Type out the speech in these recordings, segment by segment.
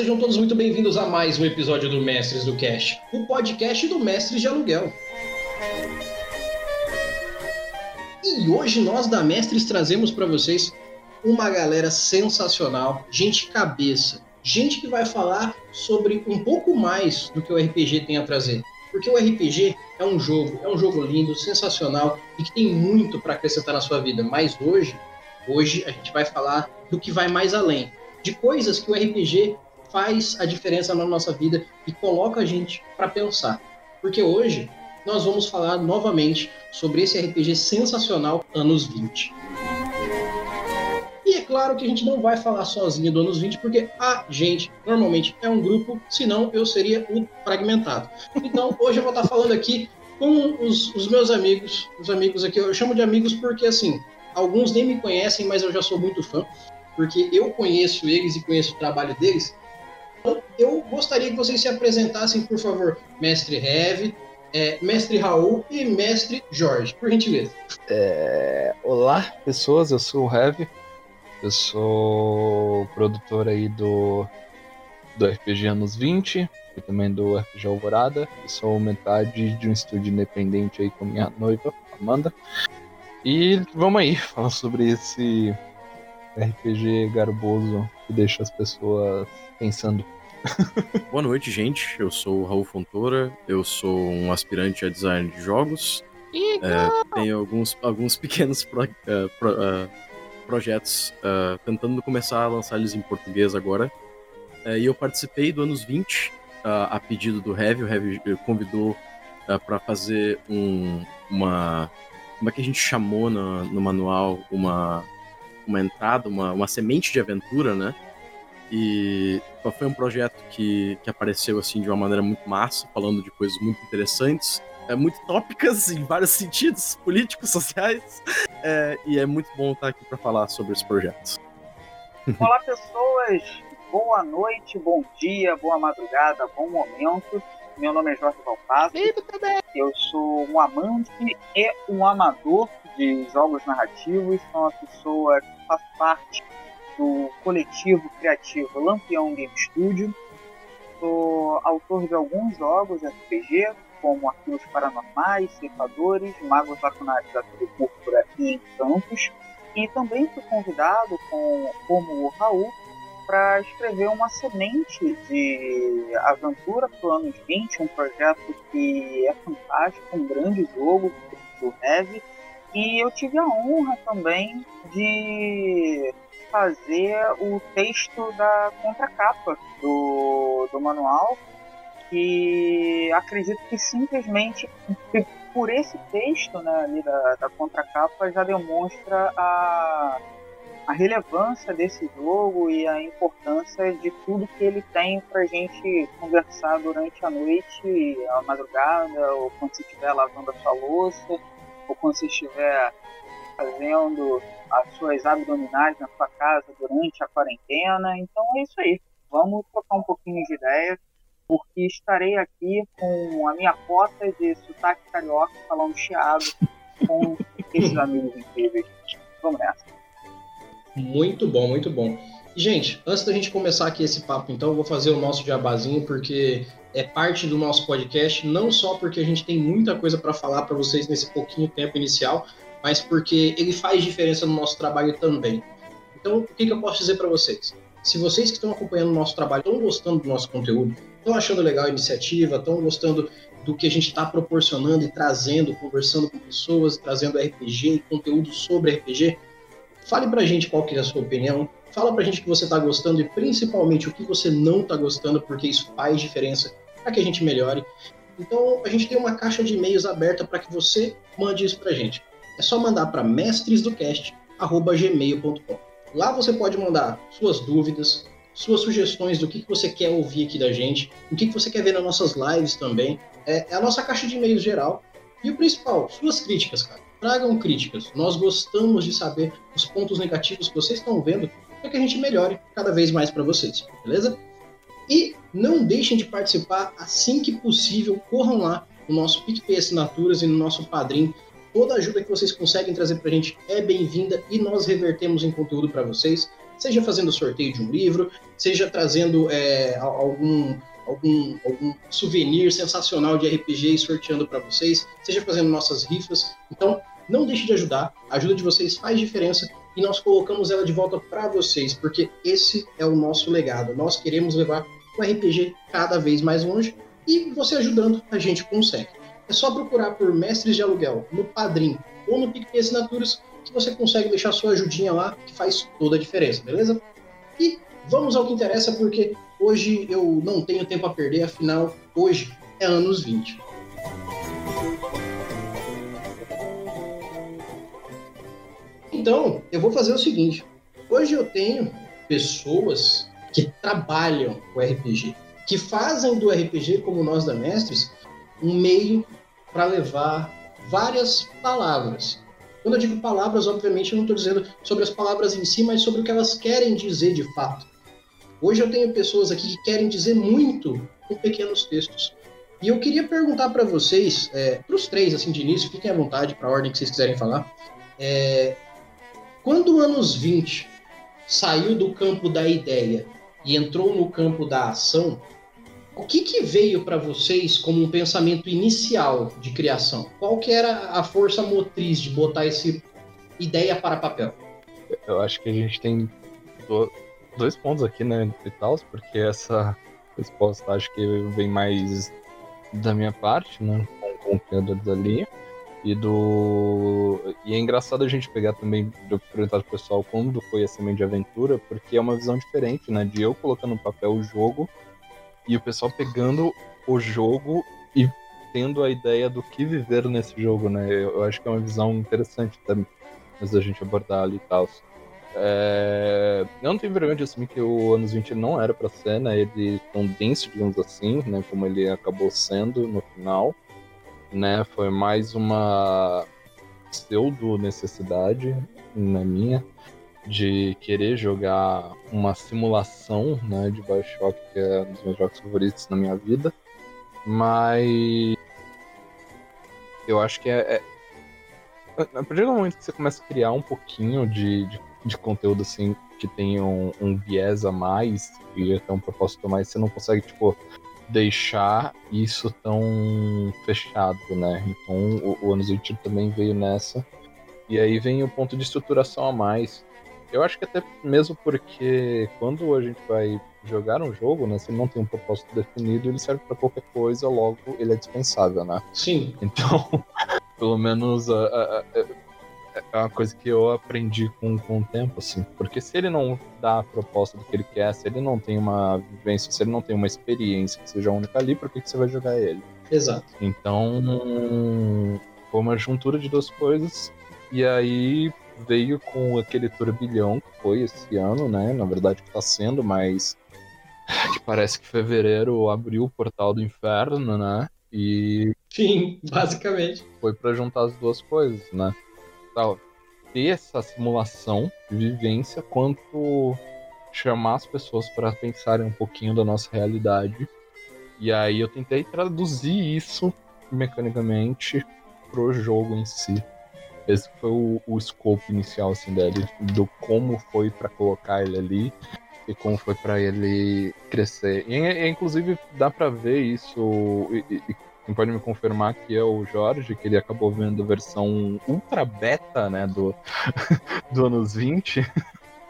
Sejam todos muito bem-vindos a mais um episódio do Mestres do Cast, o podcast do Mestres de Aluguel. E hoje nós da Mestres trazemos para vocês uma galera sensacional, gente cabeça, gente que vai falar sobre um pouco mais do que o RPG tem a trazer. Porque o RPG é um jogo, é um jogo lindo, sensacional e que tem muito para acrescentar na sua vida. Mas hoje, hoje a gente vai falar do que vai mais além, de coisas que o RPG faz a diferença na nossa vida e coloca a gente para pensar. Porque hoje nós vamos falar novamente sobre esse RPG sensacional anos 20. E é claro que a gente não vai falar sozinho do anos 20, porque a gente normalmente é um grupo, senão eu seria o fragmentado. Então hoje eu vou estar falando aqui com os, os meus amigos, os amigos aqui, eu chamo de amigos porque assim, alguns nem me conhecem, mas eu já sou muito fã porque eu conheço eles e conheço o trabalho deles. Então, eu gostaria que vocês se apresentassem, por favor, mestre Heavy, é, mestre Raul e mestre Jorge, por gentileza. É, olá, pessoas, eu sou o Heavy, eu sou produtor aí do, do RPG Anos 20 e também do RPG Alvorada. Eu sou metade de um estúdio independente aí com minha noiva, Amanda. E vamos aí falar sobre esse RPG garboso que deixa as pessoas pensando. Boa noite, gente. Eu sou o Raul Fontoura, eu sou um aspirante a design de jogos. É, tenho alguns, alguns pequenos pro, uh, pro, uh, projetos uh, tentando começar a lançar eles em português agora. e eu participei do Anos 20 a pedido do Heavy. O Heavy convidou para fazer um, uma. Como é que a gente chamou no, no manual? Uma uma entrada, uma, uma semente de aventura, né? E foi um projeto que, que apareceu assim de uma maneira muito massa, falando de coisas muito interessantes, é, muito tópicas em vários sentidos, políticos, sociais, é, e é muito bom estar aqui para falar sobre esse projeto. Olá, pessoas! Boa noite, bom dia, boa madrugada, bom momento. Meu nome é Jorge Valpasso. Eu sou um amante e um amador de jogos narrativos. Sou uma pessoa faz parte do coletivo criativo Lampião Game Studio. Sou autor de alguns jogos RPG, como Arquivos Paranormais, Ceifadores, Magos Lacunares da Tudo Púrpura e Encantos. E também fui convidado, com, como o Raul, para escrever uma semente de aventura para o anos 20, um projeto que é fantástico, um grande jogo do Heavy. E eu tive a honra também de fazer o texto da contracapa do, do manual, que acredito que simplesmente por esse texto né, ali da, da contracapa já demonstra a a relevância desse jogo e a importância de tudo que ele tem para gente conversar durante a noite, a madrugada, ou quando você estiver lavando a sua louça, ou quando você estiver fazendo as suas abdominais na sua casa durante a quarentena. Então é isso aí. Vamos trocar um pouquinho de ideia, porque estarei aqui com a minha cota de sotaque carioca falando chiado com esses amigos incríveis. Vamos nessa. Muito bom, muito bom. Gente, antes da gente começar aqui esse papo, então, eu vou fazer o nosso jabazinho, porque é parte do nosso podcast, não só porque a gente tem muita coisa para falar para vocês nesse pouquinho tempo inicial, mas porque ele faz diferença no nosso trabalho também. Então, o que, que eu posso dizer para vocês? Se vocês que estão acompanhando o nosso trabalho estão gostando do nosso conteúdo, estão achando legal a iniciativa, estão gostando do que a gente está proporcionando e trazendo, conversando com pessoas, trazendo RPG conteúdo sobre RPG, Fale pra gente qual que é a sua opinião. Fala pra gente que você tá gostando e principalmente o que você não tá gostando, porque isso faz diferença para que a gente melhore. Então, a gente tem uma caixa de e-mails aberta para que você mande isso pra gente. É só mandar para mestresdocast@gmail.com. Lá você pode mandar suas dúvidas, suas sugestões do que, que você quer ouvir aqui da gente, o que, que você quer ver nas nossas lives também. É, é a nossa caixa de e-mails geral. E o principal, suas críticas, cara tragam críticas. Nós gostamos de saber os pontos negativos que vocês estão vendo para que a gente melhore cada vez mais para vocês, beleza? E não deixem de participar assim que possível, corram lá no nosso PicPay Assinaturas e no nosso Padrim. Toda ajuda que vocês conseguem trazer para a gente é bem-vinda e nós revertemos em conteúdo para vocês. seja fazendo sorteio de um livro, seja trazendo é, algum, algum, algum souvenir sensacional de RPG e sorteando para vocês, seja fazendo nossas rifas. Então, não deixe de ajudar, a ajuda de vocês faz diferença e nós colocamos ela de volta para vocês, porque esse é o nosso legado. Nós queremos levar o RPG cada vez mais longe e você ajudando a gente consegue. É só procurar por Mestres de Aluguel no Padrim ou no PicPay Assinaturas que você consegue deixar sua ajudinha lá, que faz toda a diferença, beleza? E vamos ao que interessa, porque hoje eu não tenho tempo a perder, afinal, hoje é anos 20. Então, eu vou fazer o seguinte: hoje eu tenho pessoas que trabalham o RPG, que fazem do RPG, como nós da Mestres, um meio para levar várias palavras. Quando eu digo palavras, obviamente eu não estou dizendo sobre as palavras em si, mas sobre o que elas querem dizer de fato. Hoje eu tenho pessoas aqui que querem dizer muito com pequenos textos. E eu queria perguntar para vocês, é, para os três, assim, de início, fiquem à vontade para a ordem que vocês quiserem falar. É, quando o anos 20 saiu do campo da ideia e entrou no campo da ação, o que, que veio para vocês como um pensamento inicial de criação? Qual que era a força motriz de botar essa ideia para papel? Eu acho que a gente tem dois pontos aqui, né, e tal, porque essa resposta acho que vem mais da minha parte, né, com o criador da linha. E do. E é engraçado a gente pegar também, de perguntar pro pessoal quando foi a semente de aventura, porque é uma visão diferente, né? De eu colocando no papel o jogo e o pessoal pegando o jogo e tendo a ideia do que viver nesse jogo, né? Eu, eu acho que é uma visão interessante também, mas a gente abordar ali e tal. É... Eu não tenho vergonha de assumir que o anos 20 não era para ser, né? Ele tão denso, digamos assim, né? Como ele acabou sendo no final né? Foi mais uma pseudo necessidade na minha de querer jogar uma simulação, né, de Bioshock, que é um dos meus jogos favoritos na minha vida. Mas eu acho que é, é... a partir do momento que você começa a criar um pouquinho de, de, de conteúdo assim que tem um, um, viés a mais e até um propósito a mais, você não consegue tipo deixar isso tão fechado, né? Então o, o Anos 20 também veio nessa. E aí vem o ponto de estruturação a mais. Eu acho que até mesmo porque quando a gente vai jogar um jogo, né, se ele não tem um propósito definido, ele serve para qualquer coisa, logo ele é dispensável, né? Sim. Então, pelo menos a, a, a, é uma coisa que eu aprendi com, com o tempo, assim. Porque se ele não dá a proposta do que ele quer, se ele não tem uma vivência, se ele não tem uma experiência que seja única ali, por que, que você vai jogar ele? Exato. Então, foi uma juntura de duas coisas. E aí veio com aquele turbilhão que foi esse ano, né? Na verdade que tá sendo, mas que parece que fevereiro abriu o portal do inferno, né? E. Sim, basicamente. Foi para juntar as duas coisas, né? Ter essa simulação de vivência, quanto chamar as pessoas para pensarem um pouquinho da nossa realidade. E aí eu tentei traduzir isso mecanicamente pro jogo em si. Esse foi o, o scope inicial assim dele, do como foi para colocar ele ali e como foi para ele crescer. E, e, inclusive dá para ver isso e, e, quem pode me confirmar que é o Jorge, que ele acabou vendo a versão ultra beta, né, do, do anos 20.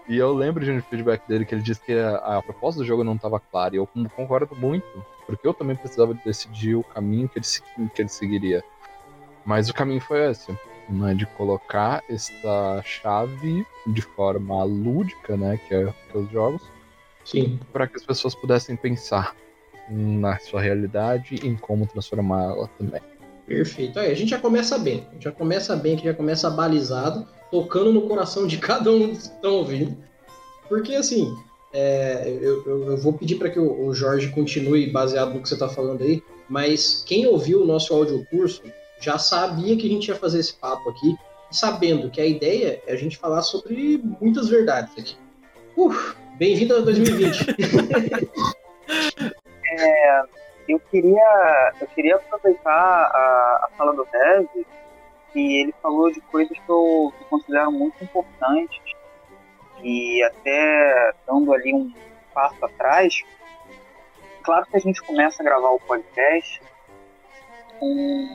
E eu lembro de um feedback dele que ele disse que a, a proposta do jogo não estava clara. E eu concordo muito, porque eu também precisava decidir o caminho que ele, que ele seguiria. Mas o caminho foi esse, né, de colocar esta chave de forma lúdica, né, que é, que é os jogos, para que as pessoas pudessem pensar na sua realidade e em como transformá-la também. Perfeito. Aí a gente já começa bem. A gente já começa bem, que já começa balizado, tocando no coração de cada um que estão ouvindo. Porque assim, é, eu, eu, eu, vou pedir para que o, o, Jorge continue baseado no que você está falando aí, mas quem ouviu o nosso áudio curso já sabia que a gente ia fazer esse papo aqui, sabendo que a ideia é a gente falar sobre muitas verdades aqui. Uh, Bem-vindo a 2020. É, eu queria eu queria aproveitar a, a fala do Rev que ele falou de coisas que eu, que eu considero muito importantes E até dando ali um passo atrás, claro que a gente começa a gravar o podcast com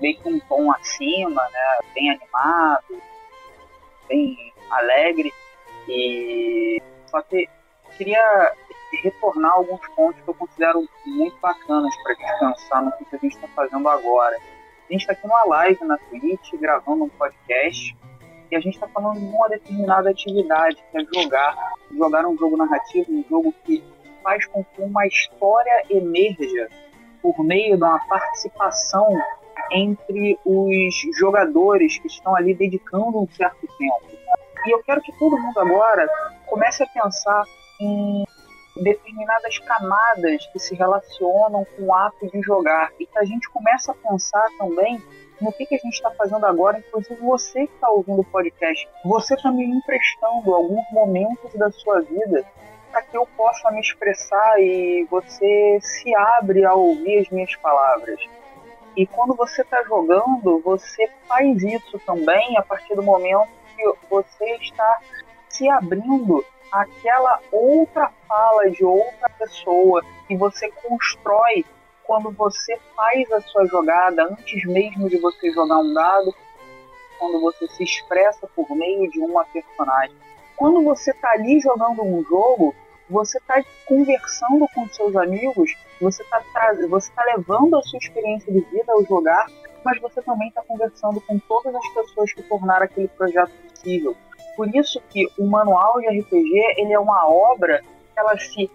meio que um tom acima, né? Bem animado, bem alegre. E só que queria retornar alguns pontos que eu considero muito bacanas para pensar no que a gente está fazendo agora. A gente está aqui numa live na Twitch, gravando um podcast, e a gente está falando de uma determinada atividade, que é jogar. Jogar um jogo narrativo, um jogo que faz com que uma história emerja por meio de uma participação entre os jogadores que estão ali dedicando um certo tempo. E eu quero que todo mundo agora comece a pensar em determinadas camadas que se relacionam com o ato de jogar e que a gente começa a pensar também no que, que a gente está fazendo agora, inclusive você que está ouvindo o podcast, você está me emprestando alguns momentos da sua vida para que eu possa me expressar e você se abre a ouvir as minhas palavras. E quando você está jogando, você faz isso também a partir do momento que você está se abrindo àquela outra fala de outra pessoa que você constrói quando você faz a sua jogada antes mesmo de você jogar um dado, quando você se expressa por meio de uma personagem. Quando você está ali jogando um jogo, você está conversando com seus amigos, você está você tá levando a sua experiência de vida ao jogar, mas você também está conversando com todas as pessoas que tornaram aquele projeto possível. Por isso que o manual de RPG ele é uma obra que ela se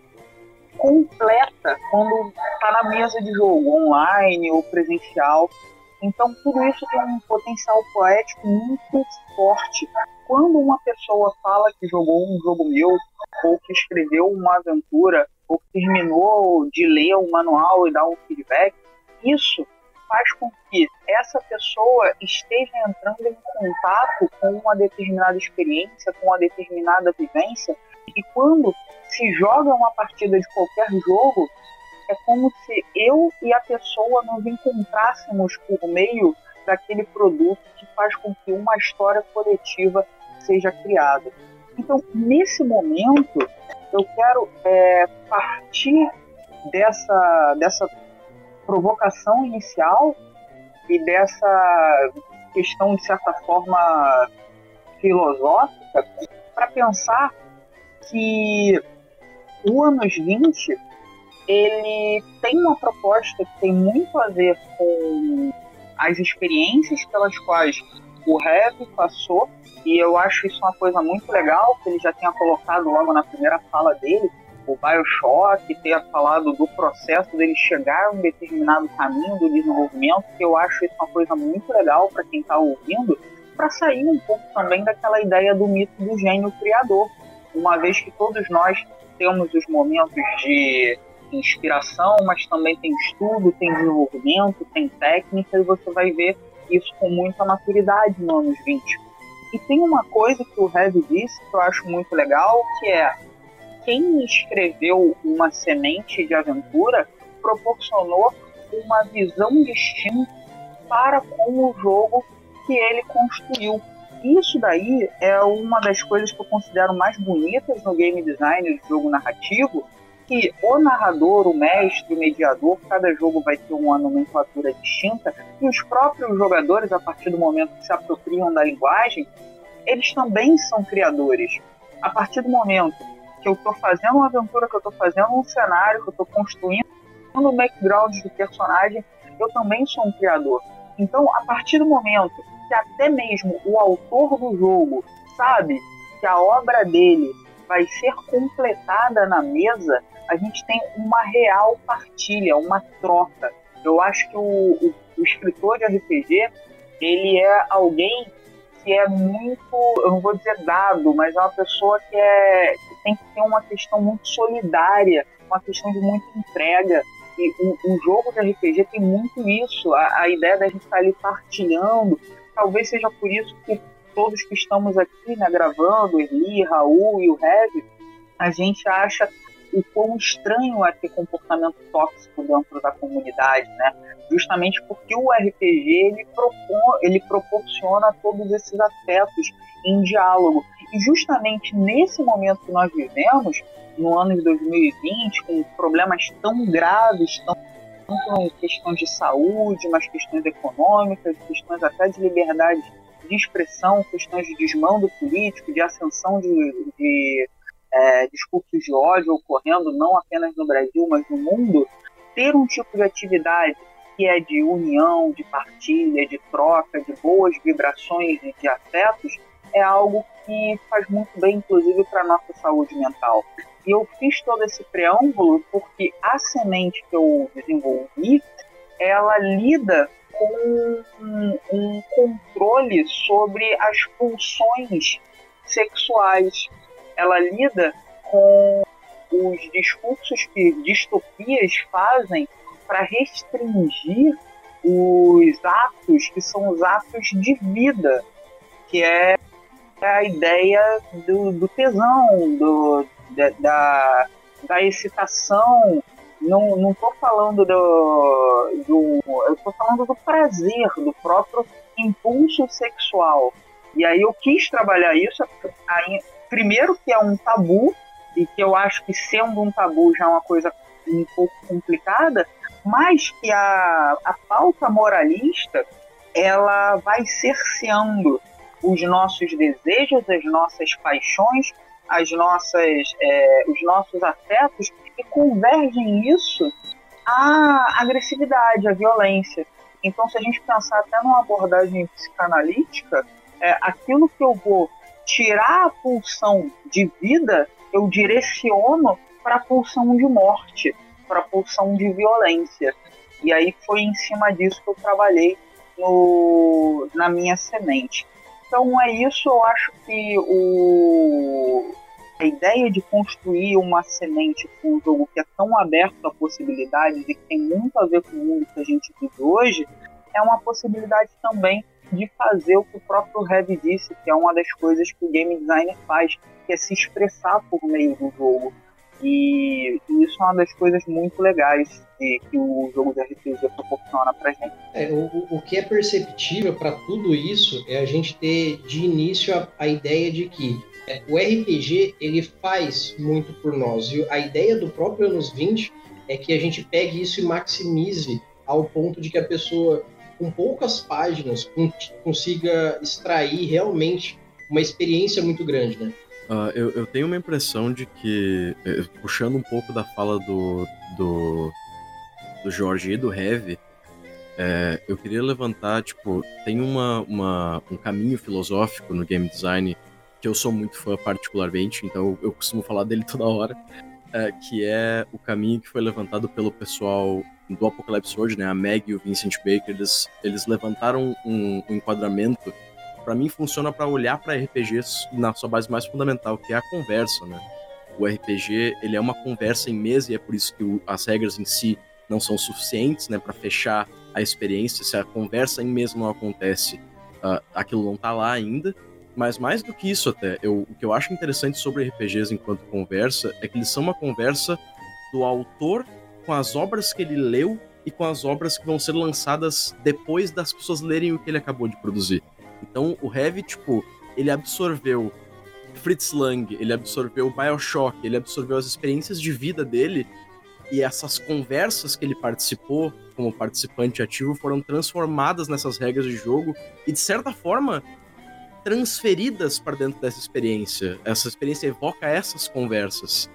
completa quando está na mesa de jogo, online ou presencial. Então tudo isso tem um potencial poético muito forte. Quando uma pessoa fala que jogou um jogo meu, ou que escreveu uma aventura, ou que terminou de ler um manual e dar um feedback, isso faz com que essa pessoa esteja entrando em contato com uma determinada experiência, com uma determinada vivência, e quando se joga uma partida de qualquer jogo, é como se eu e a pessoa nos encontrássemos por meio daquele produto que faz com que uma história coletiva seja criada. Então, nesse momento, eu quero é, partir dessa, dessa provocação inicial e dessa questão, de certa forma, filosófica, para pensar que o anos 20 ele tem uma proposta que tem muito a ver com as experiências pelas quais o Rev passou e eu acho isso uma coisa muito legal, que ele já tinha colocado logo na primeira fala dele, o Bioshock, ter falado do processo dele chegar a um determinado caminho do desenvolvimento, que eu acho isso uma coisa muito legal para quem está ouvindo, para sair um pouco também daquela ideia do mito do gênio criador, uma vez que todos nós temos os momentos de inspiração, mas também tem estudo, tem desenvolvimento, tem técnica, e você vai ver isso com muita maturidade no anos 20 e tem uma coisa que o Heavy disse que eu acho muito legal, que é quem escreveu uma semente de aventura proporcionou uma visão distinta para com o jogo que ele construiu. Isso daí é uma das coisas que eu considero mais bonitas no game design do jogo narrativo, que o narrador, o mestre, o mediador, cada jogo vai ter uma nomenclatura distinta, e os próprios jogadores, a partir do momento que se apropriam da linguagem, eles também são criadores. A partir do momento que eu estou fazendo uma aventura, que eu estou fazendo um cenário, que eu estou construindo o background do personagem, eu também sou um criador. Então, a partir do momento que até mesmo o autor do jogo sabe que a obra dele vai ser completada na mesa, a gente tem uma real partilha, uma troca. Eu acho que o, o, o escritor de RPG ele é alguém que é muito, eu não vou dizer dado, mas é uma pessoa que, é, tem que ter uma questão muito solidária, uma questão de muita entrega. E o, jogo de RPG tem muito isso, a, a ideia da gente estar ali partilhando. Talvez seja por isso que todos que estamos aqui né, gravando, Eli, Raul e o Rev, a gente acha o quão estranho é ter comportamento tóxico dentro da comunidade, né? Justamente porque o RPG ele, propor, ele proporciona todos esses afetos em diálogo. E justamente nesse momento que nós vivemos, no ano de 2020, com problemas tão graves, tão tanto questões de saúde, mas questões econômicas, questões até de liberdade de expressão, questões de desmando político, de ascensão de, de é, discursos de ódio ocorrendo não apenas no Brasil, mas no mundo, ter um tipo de atividade que é de união, de partilha, de troca, de boas vibrações e de afetos, é algo que faz muito bem, inclusive, para a nossa saúde mental. E eu fiz todo esse preâmbulo porque a semente que eu desenvolvi, ela lida com um, um controle sobre as pulsões sexuais. Ela lida com os discursos que distopias fazem para restringir os atos que são os atos de vida, que é a ideia do, do tesão, do, da, da, da excitação. Não, não tô falando do, do. Eu tô falando do prazer, do próprio impulso sexual. E aí eu quis trabalhar isso, primeiro que é um tabu, e que eu acho que sendo um tabu já é uma coisa um pouco complicada, mas que a, a pauta moralista ela vai cerceando os nossos desejos, as nossas paixões, as nossas, é, os nossos afetos e convergem isso à agressividade, à violência. Então, se a gente pensar até numa abordagem psicanalítica, é, aquilo que eu vou tirar a pulsão de vida, eu direciono para a pulsão de morte, para a pulsão de violência. E aí foi em cima disso que eu trabalhei no, na minha semente. Então é isso, eu acho que o, a ideia de construir uma semente com um jogo que é tão aberto a possibilidades e que tem muito a ver com o mundo que a gente vive hoje, é uma possibilidade também de fazer o que o próprio Heavy disse, que é uma das coisas que o game designer faz, que é se expressar por meio do jogo. E, e isso é uma das coisas muito legais que, que o jogo de RPG proporciona pra gente. É, o, o que é perceptível para tudo isso é a gente ter de início a, a ideia de que é, o RPG ele faz muito por nós. E a ideia do próprio anos 20 é que a gente pegue isso e maximize ao ponto de que a pessoa, com poucas páginas, consiga extrair realmente uma experiência muito grande, né? Uh, eu, eu, tenho uma impressão de que, eh, puxando um pouco da fala do, do, do Jorge e do Heavy, é, eu queria levantar, tipo, tem uma, uma, um caminho filosófico no game design que eu sou muito fã particularmente, então eu, eu costumo falar dele toda hora, é, que é o caminho que foi levantado pelo pessoal do Apocalypse World, né, a Meg e o Vincent Baker, eles, eles levantaram um, um enquadramento para mim funciona para olhar para RPGs na sua base mais fundamental, que é a conversa, né? O RPG, ele é uma conversa em mesa e é por isso que o, as regras em si não são suficientes, né, para fechar a experiência. Se a conversa em mesa não acontece, uh, aquilo não tá lá ainda. Mas mais do que isso até, eu, o que eu acho interessante sobre RPGs enquanto conversa é que eles são uma conversa do autor com as obras que ele leu e com as obras que vão ser lançadas depois das pessoas lerem o que ele acabou de produzir. Então o Heavy, tipo, ele absorveu Fritz Lang, ele absorveu Bioshock, ele absorveu as experiências de vida dele e essas conversas que ele participou como participante ativo foram transformadas nessas regras de jogo e de certa forma transferidas para dentro dessa experiência. Essa experiência evoca essas conversas.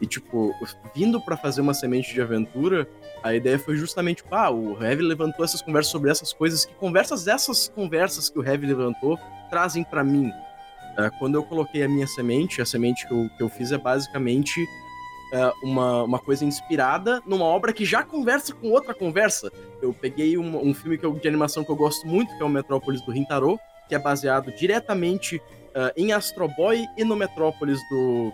E tipo, vindo para fazer uma semente de aventura, a ideia foi justamente, ah, o Heavy levantou essas conversas sobre essas coisas, que conversas essas conversas que o Heavy levantou trazem para mim. Uh, quando eu coloquei a minha semente, a semente que eu, que eu fiz é basicamente uh, uma, uma coisa inspirada numa obra que já conversa com outra conversa. Eu peguei um, um filme que eu, de animação que eu gosto muito, que é o Metrópolis do Rintaro, que é baseado diretamente uh, em Astro Boy e no Metrópolis do,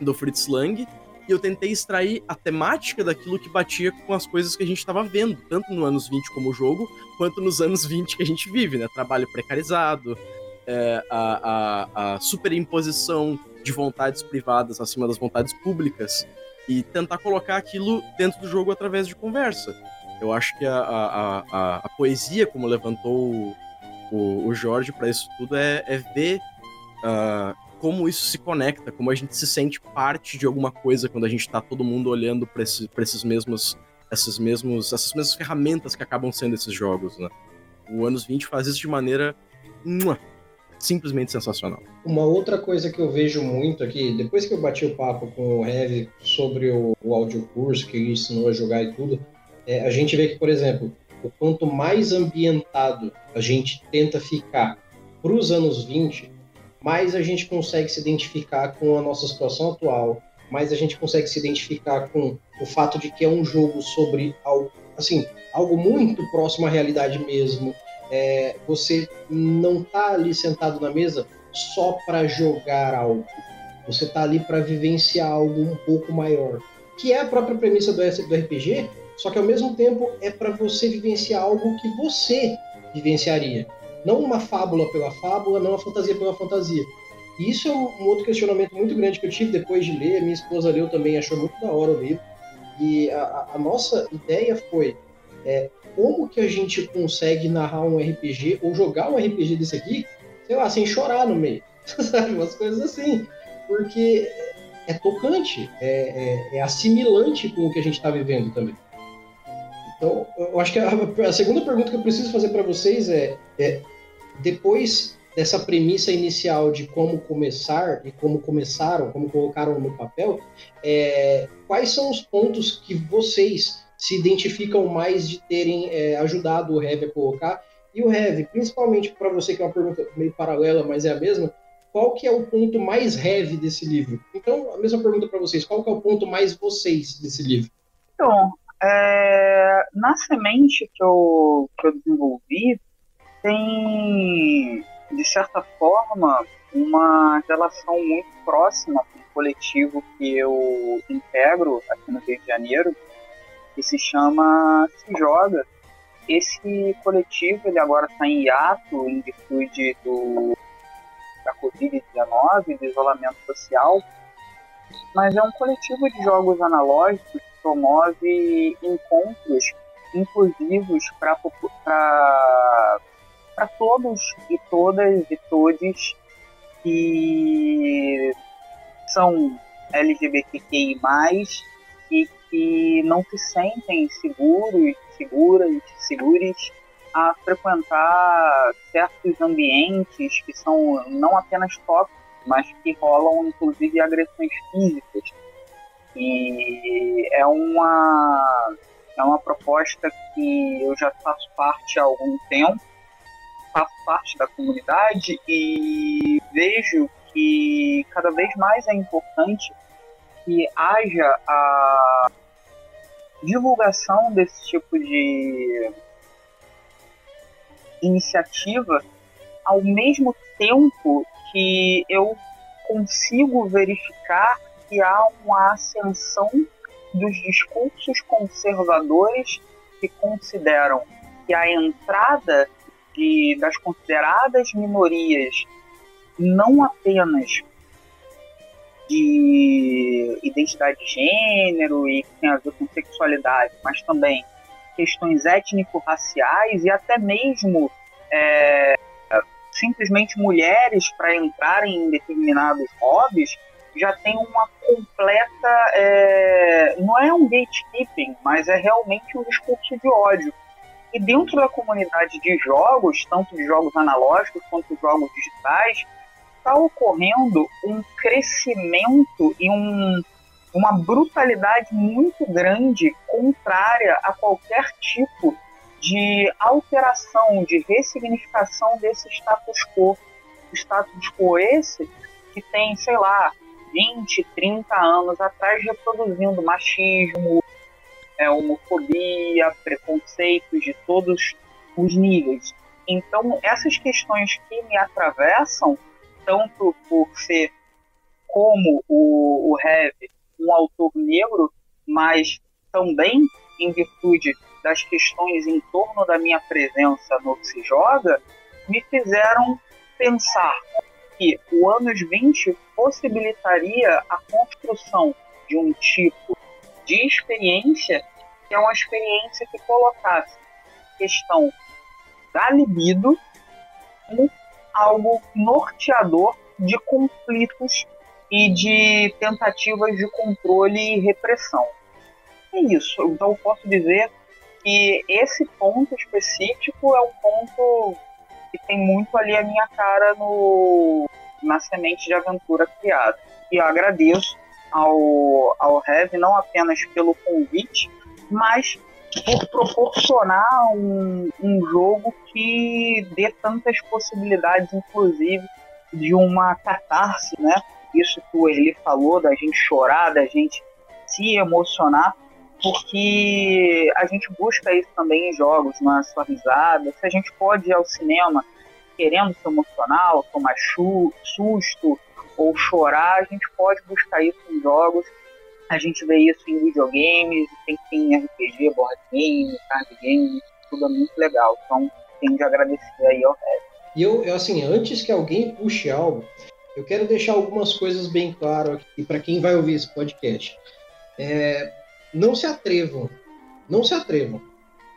do Fritz Lang, e eu tentei extrair a temática daquilo que batia com as coisas que a gente estava vendo, tanto no anos 20 como jogo, quanto nos anos 20 que a gente vive, né? Trabalho precarizado, é, a, a, a superimposição de vontades privadas acima das vontades públicas. e tentar colocar aquilo dentro do jogo através de conversa. Eu acho que a, a, a, a poesia, como levantou o, o Jorge para isso tudo, é, é ver uh, como isso se conecta, como a gente se sente parte de alguma coisa quando a gente está todo mundo olhando para esse, esses mesmos, esses mesmos, essas mesmas ferramentas que acabam sendo esses jogos, né? O Anos 20 faz isso de maneira simplesmente sensacional. Uma outra coisa que eu vejo muito aqui, depois que eu bati o papo com o Heavy sobre o, o audiocurso que ele ensinou a jogar e tudo, é, a gente vê que, por exemplo, o quanto mais ambientado a gente tenta ficar para os anos 20, mais a gente consegue se identificar com a nossa situação atual, mais a gente consegue se identificar com o fato de que é um jogo sobre algo, assim, algo muito próximo à realidade mesmo. É, você não está ali sentado na mesa só para jogar algo. Você está ali para vivenciar algo um pouco maior, que é a própria premissa do RPG, só que ao mesmo tempo é para você vivenciar algo que você vivenciaria. Não uma fábula pela fábula, não uma fantasia pela fantasia. E isso é um, outro questionamento muito grande que eu tive depois de ler. Minha esposa leu também, achou muito da hora o livro. E a, a nossa ideia foi é, como que a gente consegue narrar um RPG ou jogar um RPG desse aqui, sei lá, sem chorar no meio, sabe? Umas coisas assim. Porque é tocante, é, é, é assimilante com o que a gente está vivendo também. Então, eu acho que a, a segunda pergunta que eu preciso fazer para vocês é, é, depois dessa premissa inicial de como começar e como começaram, como colocaram no papel, é, quais são os pontos que vocês se identificam mais de terem é, ajudado o Heavy a colocar? E o Heavy, principalmente para você, que é uma pergunta meio paralela, mas é a mesma, qual que é o ponto mais heavy desse livro? Então, a mesma pergunta para vocês, qual que é o ponto mais vocês desse livro? Então, é, na semente que eu, que eu desenvolvi, tem, de certa forma, uma relação muito próxima com o coletivo que eu integro aqui no Rio de Janeiro, que se chama Se Joga. Esse coletivo ele agora está em hiato em virtude do, da Covid-19, do isolamento social, mas é um coletivo de jogos analógicos promove encontros inclusivos para todos e todas e todes que são LGBTQI+, e que não se sentem seguros, seguras, seguros a frequentar certos ambientes que são não apenas tóxicos, mas que rolam inclusive agressões físicas e é uma, é uma proposta que eu já faço parte há algum tempo, faço parte da comunidade e vejo que cada vez mais é importante que haja a divulgação desse tipo de iniciativa ao mesmo tempo que eu consigo verificar que há uma ascensão dos discursos conservadores que consideram que a entrada de, das consideradas minorias, não apenas de identidade de gênero e que tem a ver com sexualidade, mas também questões étnico-raciais e até mesmo é, simplesmente mulheres para entrarem em determinados hobbies, já tem uma completa. É, não é um gatekeeping, mas é realmente um discurso de ódio. E dentro da comunidade de jogos, tanto de jogos analógicos quanto de jogos digitais, está ocorrendo um crescimento e um, uma brutalidade muito grande contrária a qualquer tipo de alteração, de ressignificação desse status quo. Status quo esse que tem, sei lá, 20, 30 anos atrás reproduzindo machismo, é, homofobia, preconceitos de todos os níveis. Então, essas questões que me atravessam, tanto por ser como o, o Heavy, um autor negro, mas também em virtude das questões em torno da minha presença no se joga, me fizeram pensar que o anos 20 possibilitaria a construção de um tipo de experiência que é uma experiência que colocasse a questão da libido como algo norteador de conflitos e de tentativas de controle e repressão. É isso. Então, eu posso dizer que esse ponto específico é um ponto que tem muito ali a minha cara no, na semente de aventura criada. E eu agradeço ao, ao Heavy não apenas pelo convite, mas por proporcionar um, um jogo que dê tantas possibilidades, inclusive, de uma catarse, né? Isso que o Eli falou, da gente chorar, da gente se emocionar, porque a gente busca isso também em jogos, uma sua risada. Se a gente pode ir ao cinema querendo se emocionar, ou tomar susto, ou chorar, a gente pode buscar isso em jogos. A gente vê isso em videogames, tem em RPG, board game, card game, tudo é muito legal. Então, tenho de agradecer aí ao resto. E eu, eu, assim, antes que alguém puxe algo, eu quero deixar algumas coisas bem claras aqui para quem vai ouvir esse podcast. É, não se atrevam, não se atrevam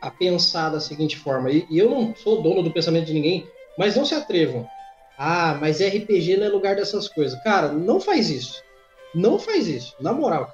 a pensar da seguinte forma, e, e eu não sou dono do pensamento de ninguém, mas não se atrevam. Ah, mas RPG não é lugar dessas coisas. Cara, não faz isso. Não faz isso, na moral.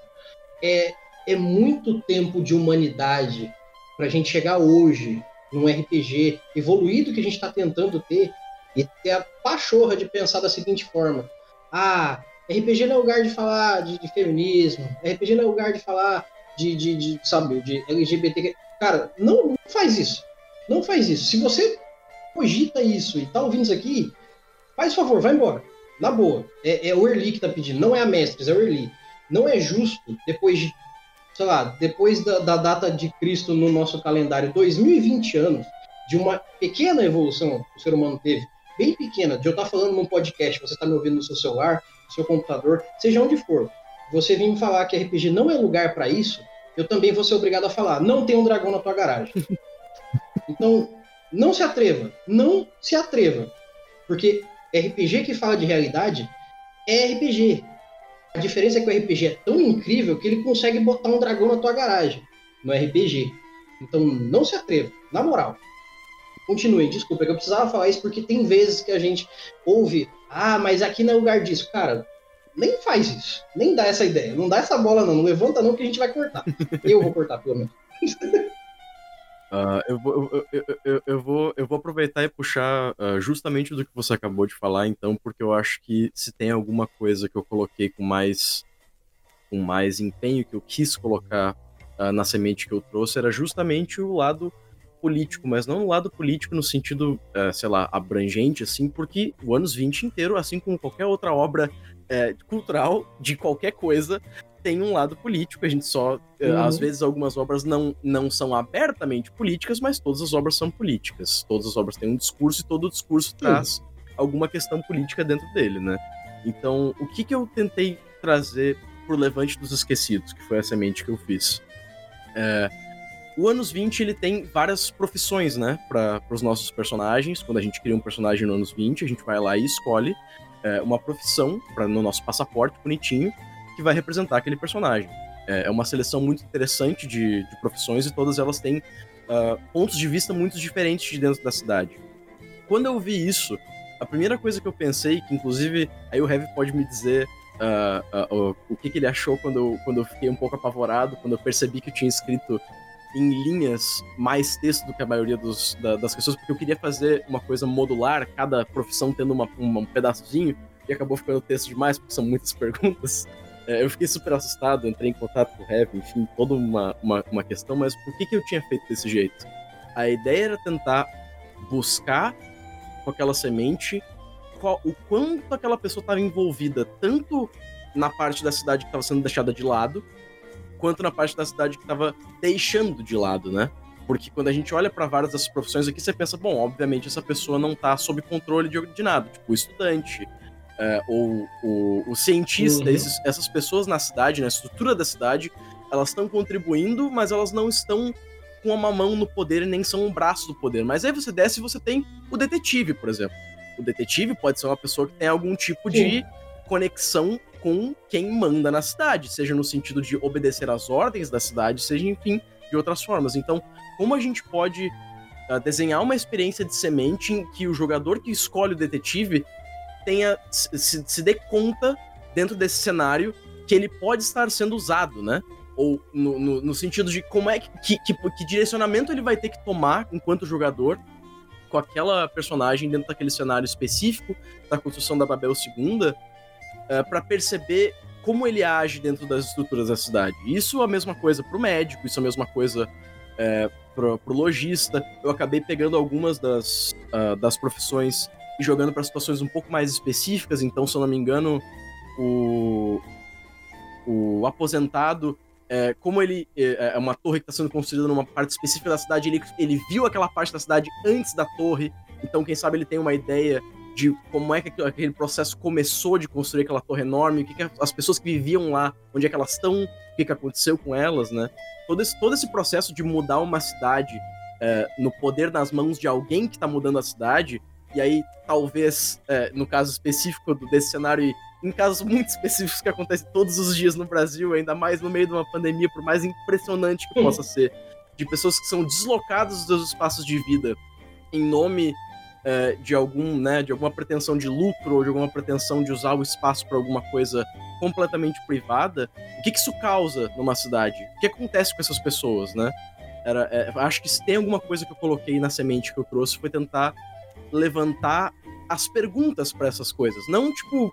É, é muito tempo de humanidade para a gente chegar hoje num RPG evoluído que a gente está tentando ter e ter a pachorra de pensar da seguinte forma: ah, RPG não é lugar de falar de, de feminismo, RPG não é lugar de falar de, de, de, sabe, de LGBT. Cara, não, não faz isso. Não faz isso. Se você cogita isso e tá ouvindo isso aqui, faz favor, vai embora. Na boa. É, é o Erli que tá pedindo, não é a Mestres, é o Erli. Não é justo, depois de, sei lá, depois da, da data de Cristo no nosso calendário, 2020 anos, de uma pequena evolução que o ser humano teve, bem pequena, de eu estar tá falando num podcast, você está me ouvindo no seu celular, no seu computador, seja onde for, você vir me falar que RPG não é lugar para isso, eu também vou ser obrigado a falar, não tem um dragão na tua garagem. Então, não se atreva, não se atreva, porque RPG que fala de realidade é RPG. A diferença é que o RPG é tão incrível que ele consegue botar um dragão na tua garagem no RPG. Então não se atreva, na moral. Continue, desculpa, é que eu precisava falar isso porque tem vezes que a gente ouve, ah, mas aqui não é lugar disso. Cara, nem faz isso, nem dá essa ideia, não dá essa bola não, não levanta não que a gente vai cortar. Eu vou cortar pelo menos. Uh, eu, vou, eu, eu, eu, vou, eu vou aproveitar e puxar uh, justamente do que você acabou de falar, então, porque eu acho que se tem alguma coisa que eu coloquei com mais, com mais empenho, que eu quis colocar uh, na semente que eu trouxe, era justamente o lado político, mas não o lado político no sentido, sei lá, abrangente, assim, porque o anos 20 inteiro, assim como qualquer outra obra é, cultural de qualquer coisa, tem um lado político, a gente só. Eh, uhum. Às vezes algumas obras não, não são abertamente políticas, mas todas as obras são políticas. Todas as obras têm um discurso e todo discurso uhum. traz alguma questão política dentro dele, né? Então, o que, que eu tentei trazer pro Levante dos Esquecidos, que foi a semente que eu fiz? É, o anos 20 ele tem várias profissões, né, para os nossos personagens. Quando a gente cria um personagem no anos 20, a gente vai lá e escolhe é, uma profissão para no nosso passaporte bonitinho que vai representar aquele personagem. É, é uma seleção muito interessante de, de profissões e todas elas têm uh, pontos de vista muito diferentes de dentro da cidade. Quando eu vi isso, a primeira coisa que eu pensei, que inclusive aí o Heavy pode me dizer uh, uh, o que, que, ele achou quando eu, quando eu fiquei um pouco apavorado, quando eu percebi que eu tinha escrito em linhas mais texto do que a maioria dos, da, das pessoas, porque eu queria fazer uma coisa modular, cada profissão tendo uma, uma, um pedaçozinho, e acabou ficando texto demais, porque são muitas perguntas. É, eu fiquei super assustado, entrei em contato com o Heavy, enfim, toda uma, uma, uma, questão, mas por que, que eu tinha feito desse jeito? A ideia era tentar buscar com aquela semente qual, o quanto aquela pessoa estava envolvida, tanto na parte da cidade que estava sendo deixada de lado, quanto na parte da cidade que estava deixando de lado, né? Porque quando a gente olha para várias dessas profissões aqui, você pensa, bom, obviamente essa pessoa não está sob controle de, de nada, tipo, o estudante, é, ou o, o cientista, uhum. esses, essas pessoas na cidade, na estrutura da cidade, elas estão contribuindo, mas elas não estão com uma mão no poder e nem são um braço do poder. Mas aí você desce e você tem o detetive, por exemplo. O detetive pode ser uma pessoa que tem algum tipo Sim. de conexão com quem manda na cidade, seja no sentido de obedecer às ordens da cidade, seja, enfim, de outras formas. Então, como a gente pode uh, desenhar uma experiência de semente em que o jogador que escolhe o detetive tenha se, se dê conta dentro desse cenário que ele pode estar sendo usado, né? Ou no, no, no sentido de como é que, que, que, que direcionamento ele vai ter que tomar enquanto jogador com aquela personagem dentro daquele cenário específico da construção da Babel II uh, para perceber como ele age dentro das estruturas da cidade. Isso é a mesma coisa para o médico, isso é a mesma coisa é, pro, pro lojista. Eu acabei pegando algumas das, uh, das profissões e jogando para situações um pouco mais específicas. Então, se eu não me engano, o, o aposentado é, como ele é, é uma torre que está sendo construída numa parte específica da cidade, ele, ele viu aquela parte da cidade antes da torre, então quem sabe ele tem uma ideia de como é que aquele processo começou de construir aquela torre enorme, o que, que as pessoas que viviam lá, onde é que elas estão, o que, que aconteceu com elas, né? Todo esse, todo esse processo de mudar uma cidade é, no poder nas mãos de alguém que está mudando a cidade, e aí talvez, é, no caso específico desse cenário, em casos muito específicos que acontecem todos os dias no Brasil, ainda mais no meio de uma pandemia, por mais impressionante que possa ser, de pessoas que são deslocadas dos espaços de vida em nome é, de algum, né, de alguma pretensão de lucro ou de alguma pretensão de usar o espaço para alguma coisa completamente privada, o que, que isso causa numa cidade? O que acontece com essas pessoas, né? Era, é, acho que se tem alguma coisa que eu coloquei na semente que eu trouxe foi tentar levantar as perguntas para essas coisas. Não, tipo,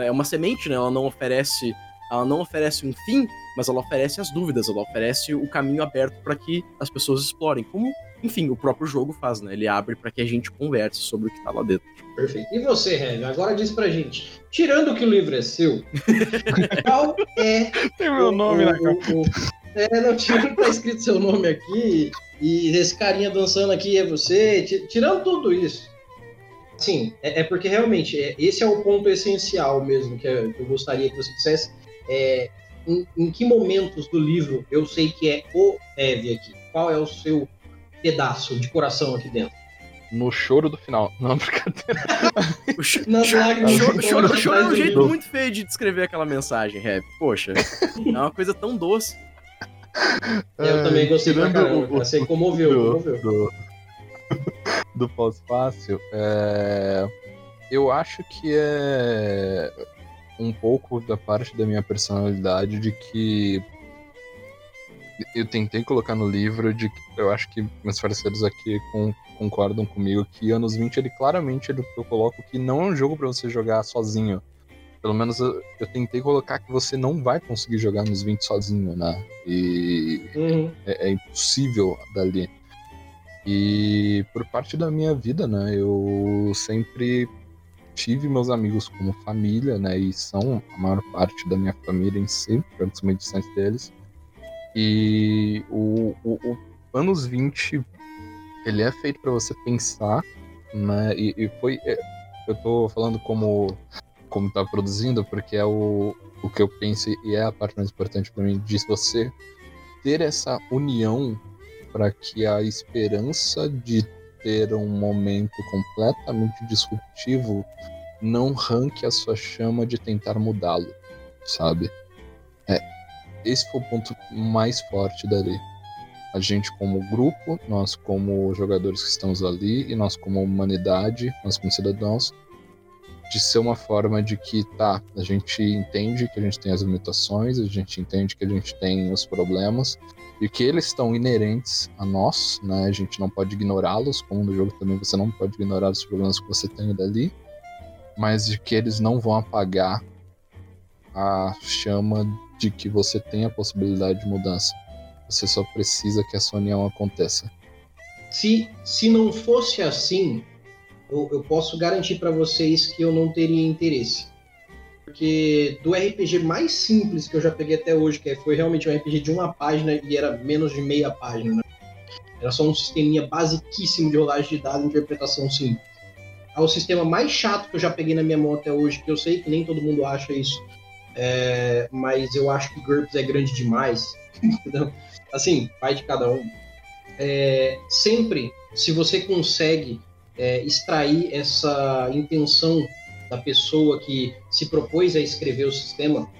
é uma semente, né? Ela não oferece, ela não oferece um fim, mas ela oferece as dúvidas, ela oferece o caminho aberto para que as pessoas explorem. Como, enfim, o próprio jogo faz, né? Ele abre para que a gente converse sobre o que tá lá dentro. Perfeito. E você, Rev, agora diz pra gente, tirando que o livro é seu, qual é. Tem meu nome o, na capa. É, não, tirando que tá escrito seu nome aqui, e esse carinha dançando aqui é você, tirando tudo isso Sim, é, é porque realmente é, esse é o ponto essencial mesmo que eu, que eu gostaria que você dissesse. É, em, em, que momentos do livro eu sei que é o Eve aqui? Qual é o seu pedaço de coração aqui dentro? No choro do final. Não, brincadeira. Nas lágrimas. Choro, choro, choro é um jeito livro. muito feio de descrever aquela mensagem, Rap. Poxa, é uma coisa tão doce. Eu também gostei pra caramba. O, Você comoveu, do, comoveu. Do, do pós-fácil, é... eu acho que é um pouco da parte da minha personalidade de que eu tentei colocar no livro de que eu acho que meus parceiros aqui com, concordam comigo que anos 20 ele claramente ele, eu coloco que não é um jogo para você jogar sozinho. Pelo menos eu, eu, tentei colocar que você não vai conseguir jogar nos 20 sozinho, né? E uhum. é, é impossível dali. E por parte da minha vida, né, eu sempre tive meus amigos como família, né, e são a maior parte da minha família em si, por meio distantes deles. E o, o, o, anos 20, ele é feito para você pensar, né, e, e foi, é, eu tô falando como como tá produzindo, porque é o, o que eu penso e é a parte mais importante para mim, de você ter essa união para que a esperança de ter um momento completamente disruptivo não ranque a sua chama de tentar mudá-lo, sabe? Esse foi o ponto mais forte dali. A gente como grupo, nós como jogadores que estamos ali e nós como humanidade, nós como cidadãos, de ser uma forma de que tá, a gente entende que a gente tem as limitações, a gente entende que a gente tem os problemas, e que eles estão inerentes a nós, né? A gente não pode ignorá-los, como no jogo também você não pode ignorar os problemas que você tem dali, mas de que eles não vão apagar a chama de que você tem a possibilidade de mudança. Você só precisa que essa união aconteça. Se, se não fosse assim, eu, eu posso garantir para vocês que eu não teria interesse porque do RPG mais simples que eu já peguei até hoje, que foi realmente um RPG de uma página e era menos de meia página, né? Era só um sisteminha basiquíssimo de rolagem de dados e interpretação simples. Ao sistema mais chato que eu já peguei na minha mão até hoje, que eu sei que nem todo mundo acha isso, é... mas eu acho que GURPS é grande demais. assim, vai de cada um. É... Sempre, se você consegue é, extrair essa intenção da pessoa que se propôs a escrever o sistema,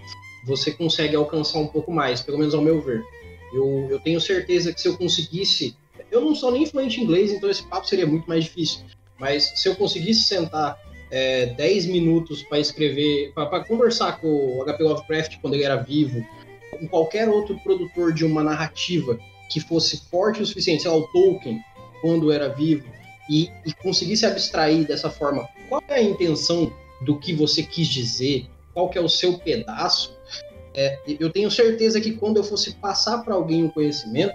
você consegue alcançar um pouco mais, pelo menos ao meu ver. Eu, eu tenho certeza que se eu conseguisse. Eu não sou nem fluente em inglês, então esse papo seria muito mais difícil. Mas se eu conseguisse sentar é, 10 minutos para escrever, para conversar com o HP Lovecraft quando ele era vivo, com qualquer outro produtor de uma narrativa que fosse forte o suficiente, sei lá, o Tolkien, quando era vivo, e, e conseguisse abstrair dessa forma qual é a intenção do que você quis dizer, qual que é o seu pedaço, é, eu tenho certeza que quando eu fosse passar para alguém o conhecimento,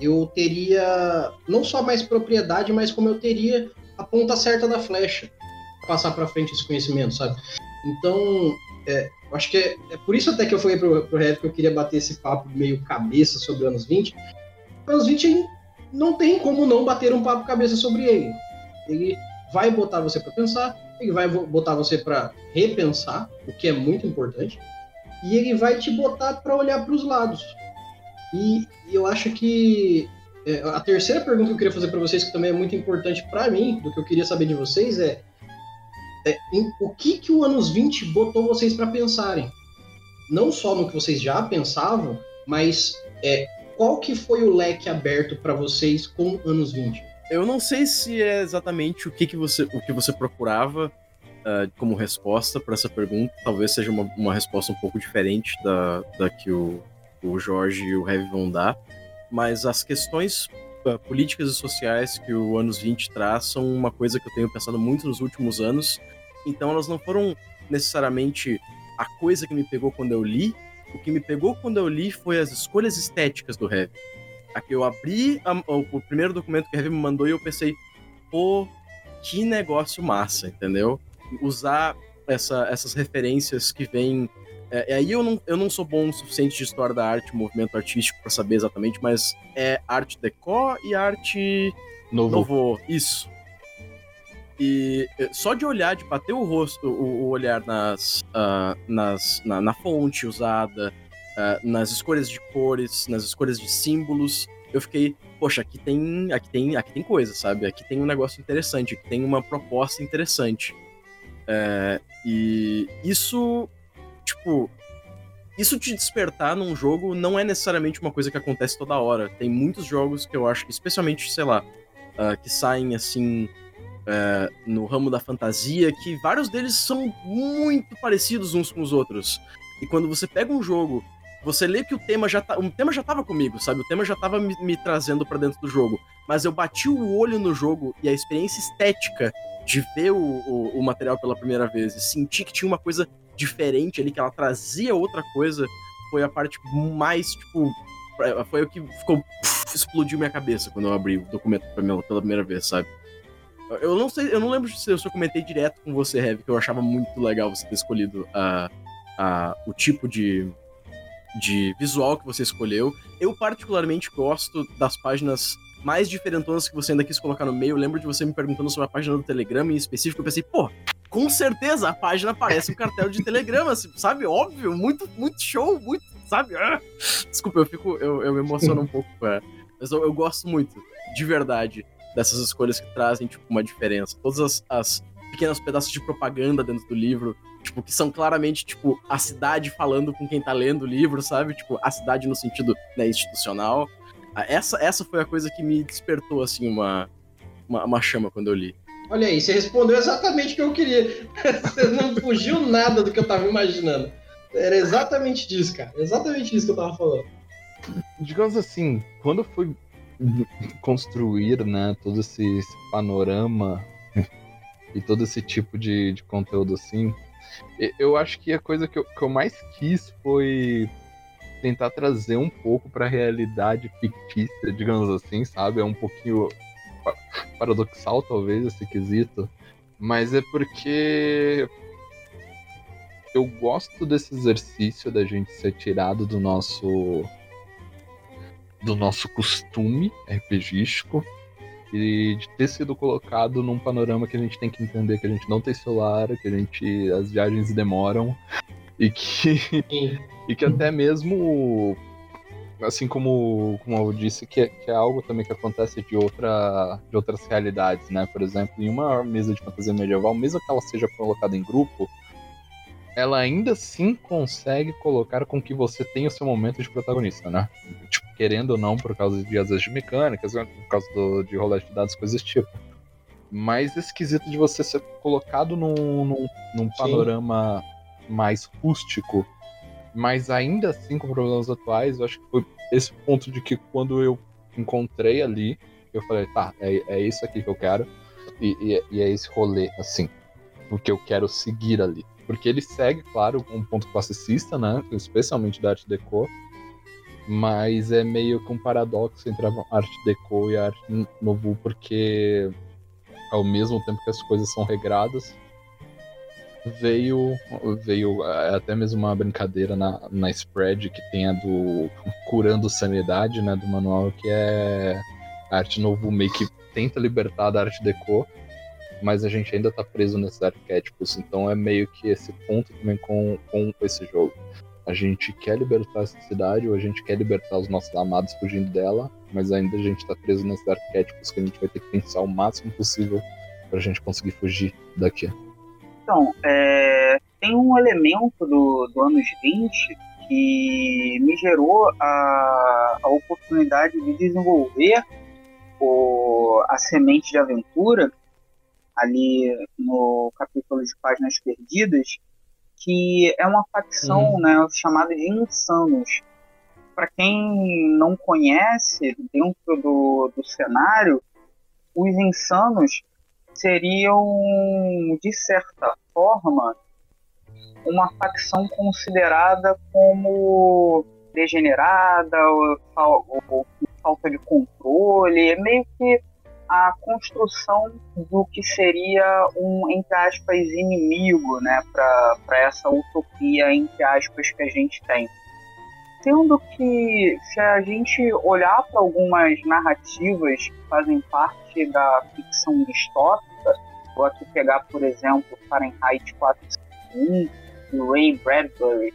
eu teria não só mais propriedade, mas como eu teria a ponta certa da flecha passar para frente esse conhecimento, sabe? Então, é, acho que é, é, por isso até que eu falei pro, pro Red que eu queria bater esse papo meio cabeça sobre anos 20. Anos 20 não tem como não bater um papo cabeça sobre ele. Ele vai botar você para pensar, ele vai botar você para repensar, o que é muito importante, e ele vai te botar para olhar para os lados. E, e, eu acho que é, a terceira pergunta que eu queria fazer para vocês, que também é muito importante para mim, do que eu queria saber de vocês, é, é em, o que que o anos 20 botou vocês para pensarem? Não só no que vocês já pensavam, mas é, qual que foi o leque aberto para vocês com anos 20? Eu não sei se é exatamente o que, que você o que você procurava uh, como resposta para essa pergunta. Talvez seja uma, uma resposta um pouco diferente da, da que o, o Jorge e o Heavy vão dar. Mas as questões uh, políticas e sociais que o anos 20 traz são uma coisa que eu tenho pensado muito nos últimos anos. Então elas não foram necessariamente a coisa que me pegou quando eu li, o que me pegou quando eu li foi as escolhas estéticas do Heavy. Aqui eu abri a, o, primeiro documento que o Heavy me mandou e eu pensei, pô, que negócio massa, entendeu? Usar essa, essas referências que vêm. É, aí eu não, eu não sou bom o suficiente de história da arte, movimento artístico, para saber exatamente, mas é arte deco e arte novo. novo. Isso. E eh, só de olhar, de bater o rosto, o, o olhar nas, uh, nas, na, na, fonte usada, uh, nas escolhas de cores, nas escolhas de símbolos, eu fiquei, poxa, aqui tem, aqui tem, aqui tem coisa, sabe? Aqui tem um negócio interessante, aqui tem uma proposta interessante. Uh, e isso, tipo, isso te despertar num jogo não é necessariamente uma coisa que acontece toda hora. Tem muitos jogos que eu acho que, especialmente, sei lá, uh, que saem assim é, no ramo da fantasia, que vários deles são muito parecidos uns com os outros. E quando você pega um jogo, você lê que o tema já tá, o tema já tava comigo, sabe? O tema já tava me, me trazendo para dentro do jogo, mas eu bati o olho no jogo e a experiência estética de ver o, o, o material pela primeira vez e sentir que tinha uma coisa diferente ali, que ela trazia outra coisa, foi a parte mais, tipo, foi o que ficou explodiu minha cabeça quando eu abri o documento pela primeira vez, sabe? Eu não sei, eu não lembro se eu, se eu comentei direto com você, Heavy, que eu achava muito legal você ter escolhido a, a, o tipo de, de visual que você escolheu. Eu particularmente gosto das páginas mais diferentonas que você ainda quis colocar no meio. Eu lembro de você me perguntando sobre a página do Telegram em específico. Eu pensei, pô, com certeza a página parece um cartel de Telegram, assim, sabe? Óbvio, muito, muito show, muito, sabe? Ah! Desculpa, eu fico, eu, eu me emociono um pouco, é. mas eu, eu gosto muito, de verdade dessas escolhas que trazem, tipo, uma diferença. Todas as, as pequenos pedaços de propaganda dentro do livro, tipo, que são claramente, tipo, a cidade falando com quem tá lendo o livro, sabe? Tipo, a cidade no sentido né, institucional. Ah, essa, essa foi a coisa que me despertou, assim, uma, uma, uma chama quando eu li. Olha aí, você respondeu exatamente o que eu queria. você não fugiu nada do que eu tava imaginando. Era exatamente disso, cara. Exatamente isso que eu tava falando. Digamos assim, quando eu fui construir, né, todo esse, esse panorama e todo esse tipo de, de conteúdo assim, eu acho que a coisa que eu, que eu mais quis foi tentar trazer um pouco para a realidade fictícia, digamos assim, sabe? É um pouquinho paradoxal, talvez, esse quesito. Mas é porque eu gosto desse exercício da gente ser tirado do nosso do nosso costume RPGístico e de ter sido colocado num panorama que a gente tem que entender que a gente não tem celular, que a gente as viagens demoram e que e que até mesmo assim como, como eu disse, que é, que é algo também que acontece de, outra, de outras realidades, né? Por exemplo, em uma mesa de fantasia medieval, mesmo que ela seja colocada em grupo, ela ainda assim consegue colocar com que você tenha o seu momento de protagonista, né? Tipo, querendo ou não, por causa de às vezes de mecânicas, por causa do, de rolagem de dados, coisas desse tipo. Mas esquisito de você ser colocado num, num, num panorama mais rústico, mas ainda assim com problemas atuais, eu acho que foi esse ponto de que quando eu encontrei ali, eu falei, tá, é, é isso aqui que eu quero, e, e, e é esse rolê, assim, o que eu quero seguir ali. Porque ele segue, claro, um ponto classicista, né? Especialmente da arte deco. Mas é meio que um paradoxo entre a arte deco e a arte novo, porque ao mesmo tempo que as coisas são regradas, veio veio até mesmo uma brincadeira na, na spread que tem a do curando sanidade, né, do manual, que é a arte novo meio que tenta libertar da arte deco mas a gente ainda tá preso nesses arquétipos. Então é meio que esse ponto também com, com esse jogo. A gente quer libertar essa cidade, ou a gente quer libertar os nossos amados fugindo dela, mas ainda a gente tá preso nesses arquétipos que a gente vai ter que pensar o máximo possível pra gente conseguir fugir daqui. Então, é, tem um elemento do, do anos 20 que me gerou a, a oportunidade de desenvolver o, a semente de aventura ali no capítulo de Páginas Perdidas, que é uma facção uhum. né, chamada de Insanos. Para quem não conhece, dentro do, do cenário, os Insanos seriam, de certa forma, uma facção considerada como degenerada ou, ou, ou falta de controle, meio que a construção do que seria um, entre aspas, inimigo né, para essa utopia, entre aspas, que a gente tem. Sendo que, se a gente olhar para algumas narrativas que fazem parte da ficção distópica, vou aqui pegar, por exemplo, Fahrenheit 451, do Ray Bradbury,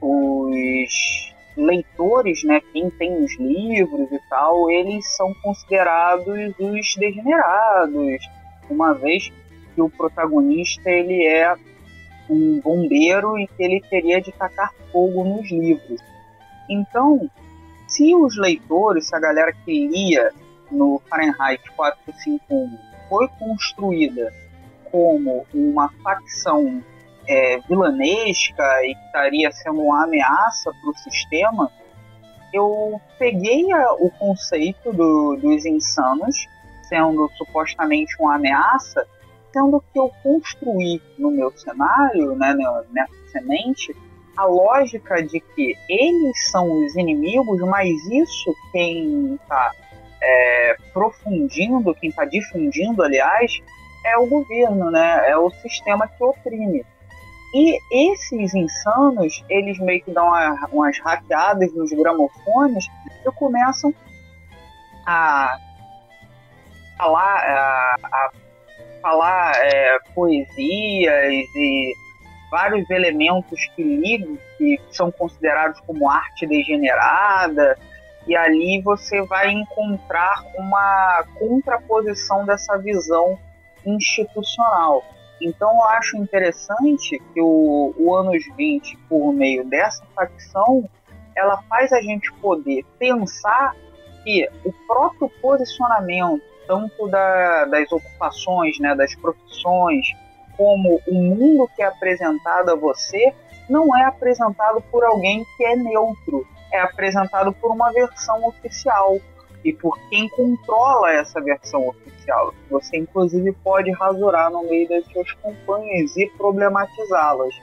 os leitores, né, quem tem os livros e tal, eles são considerados os degenerados, uma vez que o protagonista ele é um bombeiro e que ele teria de tacar fogo nos livros. Então, se os leitores, se a galera que lia no Fahrenheit 451 foi construída como uma facção é, vilanesca e que estaria sendo uma ameaça para o sistema, eu peguei a, o conceito do, dos insanos, sendo supostamente uma ameaça, sendo que eu construí no meu cenário, né, nessa semente, a lógica de que eles são os inimigos, mas isso quem está é, profundindo, quem está difundindo, aliás, é o governo, né? É o sistema que oprime. E esses insanos, eles meio que dão uma, umas hackeadas nos gramofones e começam a falar, a, a falar é, poesias e vários elementos que ligam, que são considerados como arte degenerada, e ali você vai encontrar uma contraposição dessa visão institucional. Então eu acho interessante que o, o anos 20, por meio dessa facção, ela faz a gente poder pensar que o próprio posicionamento, tanto da, das ocupações, né, das profissões, como o mundo que é apresentado a você, não é apresentado por alguém que é neutro, é apresentado por uma versão oficial e por quem controla essa versão oficial. Você, inclusive, pode rasurar no meio das suas campanhas e problematizá-las.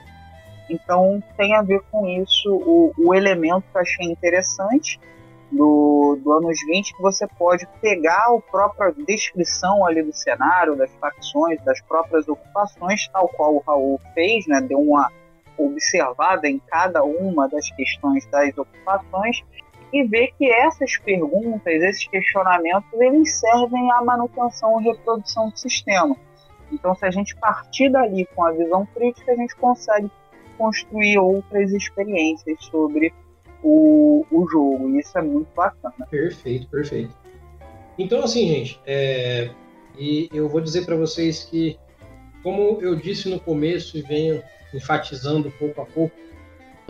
Então, tem a ver com isso o, o elemento que eu achei interessante do, do anos 20, que você pode pegar a própria descrição ali do cenário, das facções, das próprias ocupações, tal qual o Raul fez, né? deu uma observada em cada uma das questões das ocupações e ver que essas perguntas, esses questionamentos, eles servem à manutenção e reprodução do sistema. Então, se a gente partir dali com a visão crítica, a gente consegue construir outras experiências sobre o, o jogo. E isso é muito bacana. Perfeito, perfeito. Então, assim, gente, é... e eu vou dizer para vocês que, como eu disse no começo e venho enfatizando pouco a pouco,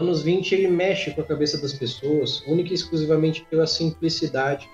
anos 20 ele mexe com a cabeça das pessoas, única e exclusivamente pela simplicidade,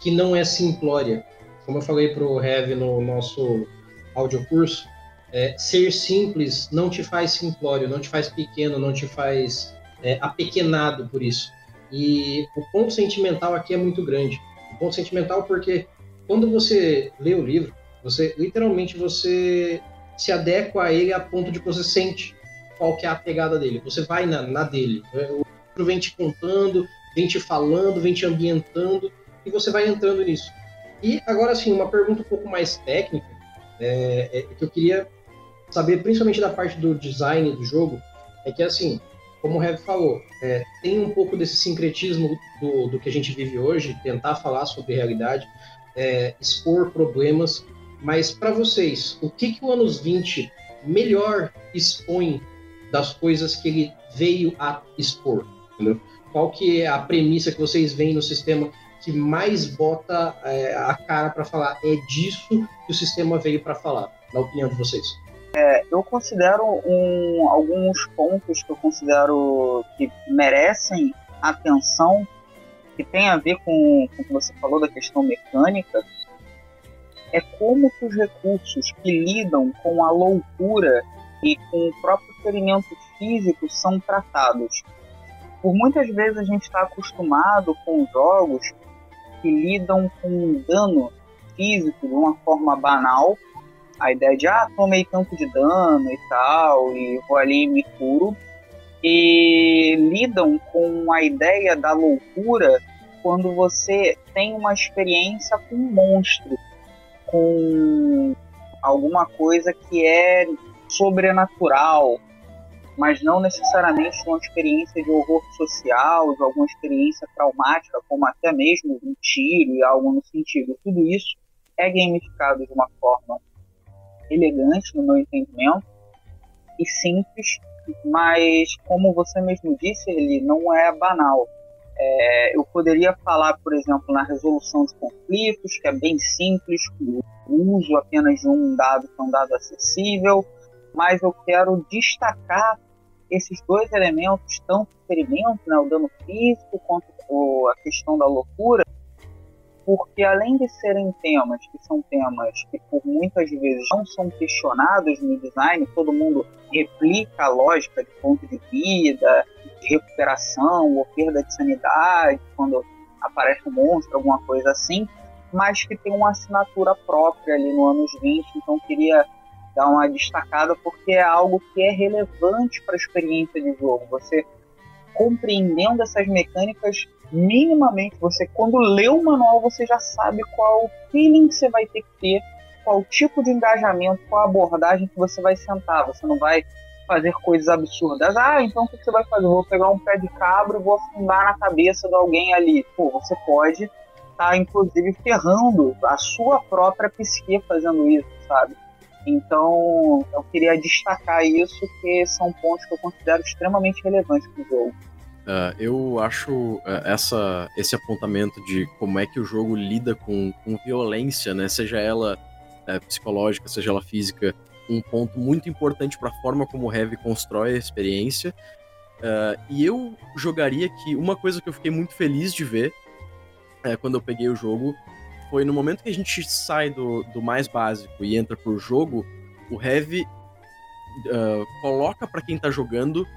que não é simplória. Como eu falei para o Heavy no nosso audiocurso, é, ser simples não te faz simplório, não te faz pequeno, não te faz é, apequenado por isso. E o ponto sentimental aqui é muito grande. O ponto sentimental porque quando você lê o livro, você literalmente você se adequa a ele a ponto de que você sente qual que é a pegada dele. Você vai na, na dele. O livro vem te contando, vem te falando, vem te ambientando e você vai entrando nisso. E agora, assim, uma pergunta um pouco mais técnica, é, é, que eu queria saber, principalmente da parte do design do jogo, é que, assim, como o Heavy falou, é, tem um pouco desse sincretismo do, do que a gente vive hoje, tentar falar sobre realidade, é, expor problemas, mas para vocês, o que, que o anos 20 melhor expõe das coisas que ele veio a expor? Entendeu? Qual que é a premissa que vocês veem no sistema que mais bota é, a cara para falar é disso que o sistema veio para falar, na opinião de vocês? É, eu considero um, alguns pontos que eu considero que merecem atenção, que tem a ver com, com o que você falou da questão mecânica, é como que os recursos que lidam com a loucura e com o próprio ferimento físico são tratados. Por muitas vezes a gente está acostumado com jogos que lidam com dano físico de uma forma banal. A ideia de, ah, tomei tanto de dano e tal, e vou ali e me curo. E lidam com a ideia da loucura quando você tem uma experiência com um monstro, com alguma coisa que é sobrenatural, mas não necessariamente uma experiência de horror social, de alguma experiência traumática, como até mesmo um tiro e algo no sentido. Tudo isso é gamificado de uma forma elegante, no meu entendimento, e simples, mas como você mesmo disse, ele não é banal. É, eu poderia falar, por exemplo, na resolução de conflitos, que é bem simples, o uso apenas de um dado que é um dado acessível, mas eu quero destacar esses dois elementos, tanto o ferimento, né, o dano físico, quanto a questão da loucura, porque além de serem temas que são temas que por muitas vezes não são questionados no design, todo mundo replica a lógica de ponto de vida, de recuperação ou perda de sanidade, quando aparece um monstro, alguma coisa assim, mas que tem uma assinatura própria ali no anos 20, então queria dar uma destacada porque é algo que é relevante para a experiência de jogo. Você compreendendo essas mecânicas minimamente, você quando lê o manual você já sabe qual feeling você vai ter que ter, qual tipo de engajamento, qual abordagem que você vai sentar. Você não vai fazer coisas absurdas. Ah, então o que você vai fazer? Vou pegar um pé de cabra e vou afundar na cabeça de alguém ali. Pô, você pode estar, tá, inclusive, ferrando a sua própria psique fazendo isso, sabe? Então, eu queria destacar isso, que são pontos que eu considero extremamente relevantes para o jogo. Uh, eu acho uh, essa, esse apontamento de como é que o jogo lida com, com violência, né, seja ela uh, psicológica, seja ela física, um ponto muito importante para a forma como o Heavy constrói a experiência. e eu jogaria que uma coisa que eu fiquei muito feliz de ver quando eu peguei o jogo foi no momento que a gente sai do, do mais básico e entra pro jogo, o Heavy uh, coloca para quem tá jogando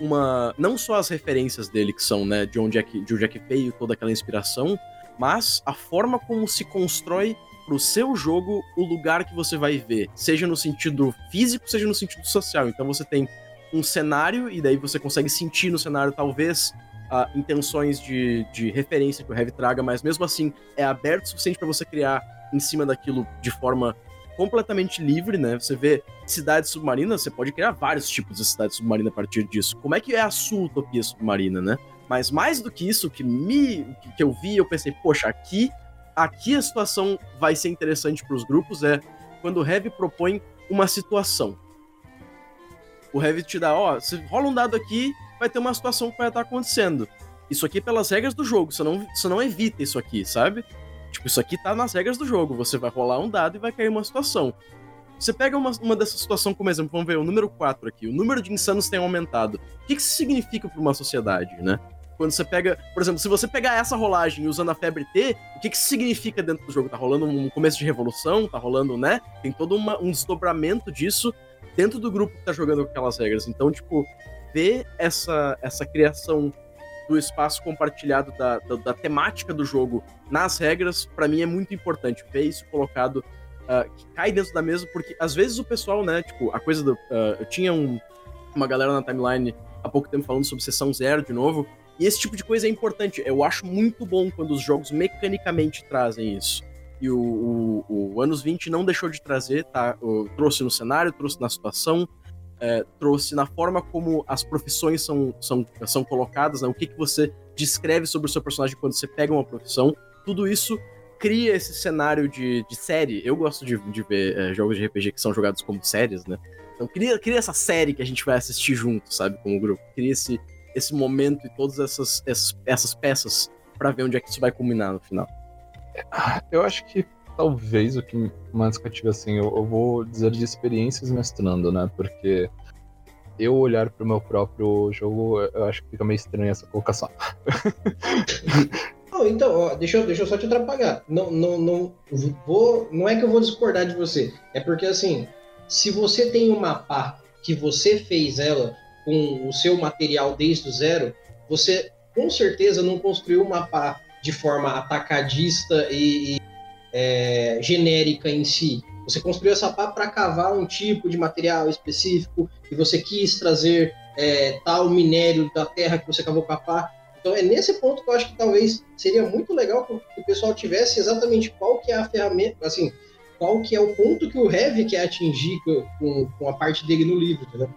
uma não só as referências dele que são, né, de onde é que de onde é que veio toda aquela inspiração, mas a forma como se constrói pro seu jogo o lugar que você vai ver, seja no sentido físico, seja no sentido social. Então você tem um cenário e daí você consegue sentir no cenário talvez intenções de, de referência que o Heavy traga, mas mesmo assim é aberto o suficiente para você criar em cima daquilo de forma completamente livre, né? Você vê cidade submarina, você pode criar vários tipos de cidade submarina a partir disso. Como é que é a sua utopia submarina, né? Mas mais do que isso, que me que eu vi, eu pensei, poxa, aqui aqui a situação vai ser interessante para os grupos é quando o Heavy propõe uma situação. O Heavy te dá, ó, se rola um dado aqui, vai ter uma situação que vai estar acontecendo. isso aqui é pelas regras do jogo, você não, você não evita isso aqui, sabe? Tipo, isso aqui tá nas regras do jogo, você vai rolar um dado e vai cair uma situação. Você pega uma, uma dessas situações como exemplo, vamos ver o número 4 aqui, o número de insanos tem aumentado. O que, que isso significa para uma sociedade, né? Quando você pega, por exemplo, se você pegar essa rolagem usando a febre T, o que, que significa dentro do jogo? Tá rolando um começo de revolução, tá rolando, né? Tem todo uma, um desdobramento disso dentro do grupo que tá jogando com aquelas regras. Então, tipo, ver essa, essa criação do espaço compartilhado da, da, da temática do jogo nas regras, para mim é muito importante. Ver isso colocado, uh, que cai dentro da mesa, porque às vezes o pessoal, né, tipo, a coisa do. Uh, eu tinha um, uma galera na timeline há pouco tempo falando sobre sessão zero de novo, e esse tipo de coisa é importante. Eu acho muito bom quando os jogos mecanicamente trazem isso. E o, o, o Anos 20 não deixou de trazer, tá? Trouxe no cenário, trouxe na situação, é, trouxe na forma como as profissões são, são, são colocadas, né? o que, que você descreve sobre o seu personagem quando você pega uma profissão. Tudo isso cria esse cenário de, de série. Eu gosto de, de ver é, jogos de RPG que são jogados como séries, né? Então cria, cria essa série que a gente vai assistir junto, sabe? Como grupo. Cria esse, esse momento e todas essas, essas, essas peças para ver onde é que isso vai culminar no final. Eu acho que talvez o que mais cativa, assim, eu, eu, vou dizer de experiências mestrando, né? Porque eu olhar para o meu próprio jogo, eu acho que fica meio estranho essa colocação. Não, então, ó, deixa, eu, deixa eu só te atrapalhar. Não, não, não, vou, não é que eu vou discordar de você. É porque, assim, se você tem uma mapa que você fez ela com o seu material desde o zero, você com certeza não construiu uma mapa de forma atacadista e é, genérica em si. Você construiu essa pá para cavar um tipo de material específico e você quis trazer é, tal minério da terra que você cavou com a pá. Então é nesse ponto que eu acho que talvez seria muito legal que o pessoal tivesse exatamente qual que é a ferramenta, assim, qual que é o ponto que o Heavy quer atingir com, com a parte dele no livro, entendeu?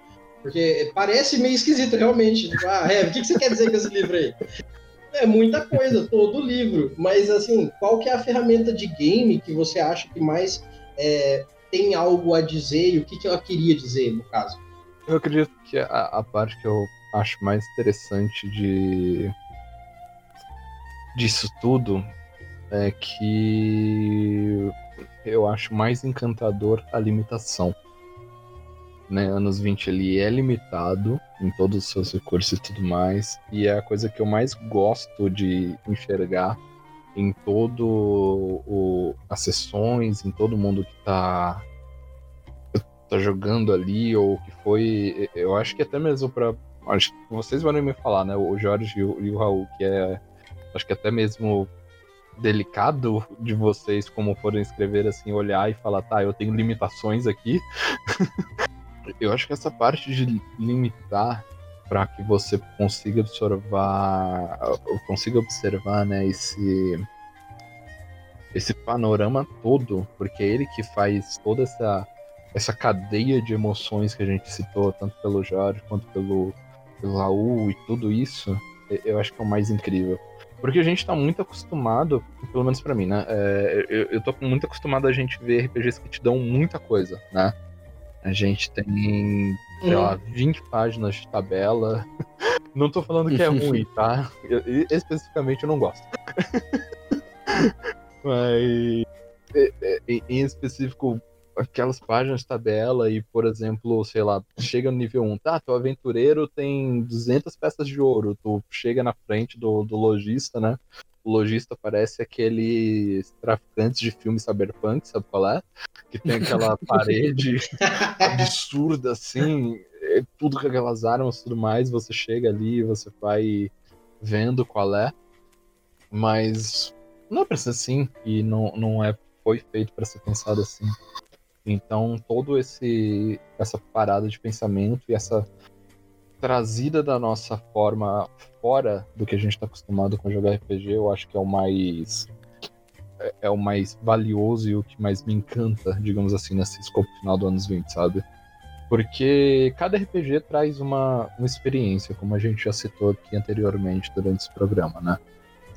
Porque parece meio esquisito, realmente. Tipo, ah, Heavy, o que, que você quer dizer com esse livro aí? É muita coisa, todo o livro. Mas, assim, qual que é a ferramenta de game que você acha que mais é, tem algo a dizer e o que, que ela queria dizer, no caso? Eu acredito que a, a parte que eu acho mais interessante de disso tudo é que eu acho mais encantador a limitação. Né, anos 20 ele é limitado em todos os seus recursos e tudo mais, e é a coisa que eu mais gosto de enxergar em todo o, as sessões, em todo mundo que tá, tá jogando ali, ou que foi. Eu acho que até mesmo para Acho que vocês vão me falar, né? O Jorge e o, e o Raul, que é. Acho que até mesmo delicado de vocês, como forem escrever assim, olhar e falar, tá, eu tenho limitações aqui. eu acho que essa parte de limitar para que você consiga observar, consiga observar, né, esse esse panorama todo, porque é ele que faz toda essa essa cadeia de emoções que a gente citou, tanto pelo Jorge quanto pelo, pelo Raul e tudo isso, eu acho que é o mais incrível. Porque a gente tá muito acostumado, pelo menos para mim, né? É, eu, eu tô muito acostumado a gente ver RPGs que te dão muita coisa, né? A gente tem, sei lá, 20 uhum. páginas de tabela. Não tô falando que é ruim, tá? Eu, especificamente eu não gosto. Mas em específico, aquelas páginas de tabela e, por exemplo, sei lá, chega no nível 1, tá, teu aventureiro tem 200 peças de ouro, tu chega na frente do, do lojista, né? O lojista parece aquele traficante de filme cyberpunk, sabe qual é? Que tem aquela parede absurda, assim, é tudo com aquelas armas e tudo mais, você chega ali, você vai vendo qual é, mas não é pra ser assim, e não, não é, foi feito para ser pensado assim. Então, todo esse essa parada de pensamento e essa trazida da nossa forma fora do que a gente está acostumado com jogar RPG, eu acho que é o mais é, é, o mais valioso e o que mais me encanta, digamos assim, nesse escopo final do anos 20, sabe? Porque cada RPG traz uma, uma experiência, como a gente já citou aqui anteriormente durante esse programa, né?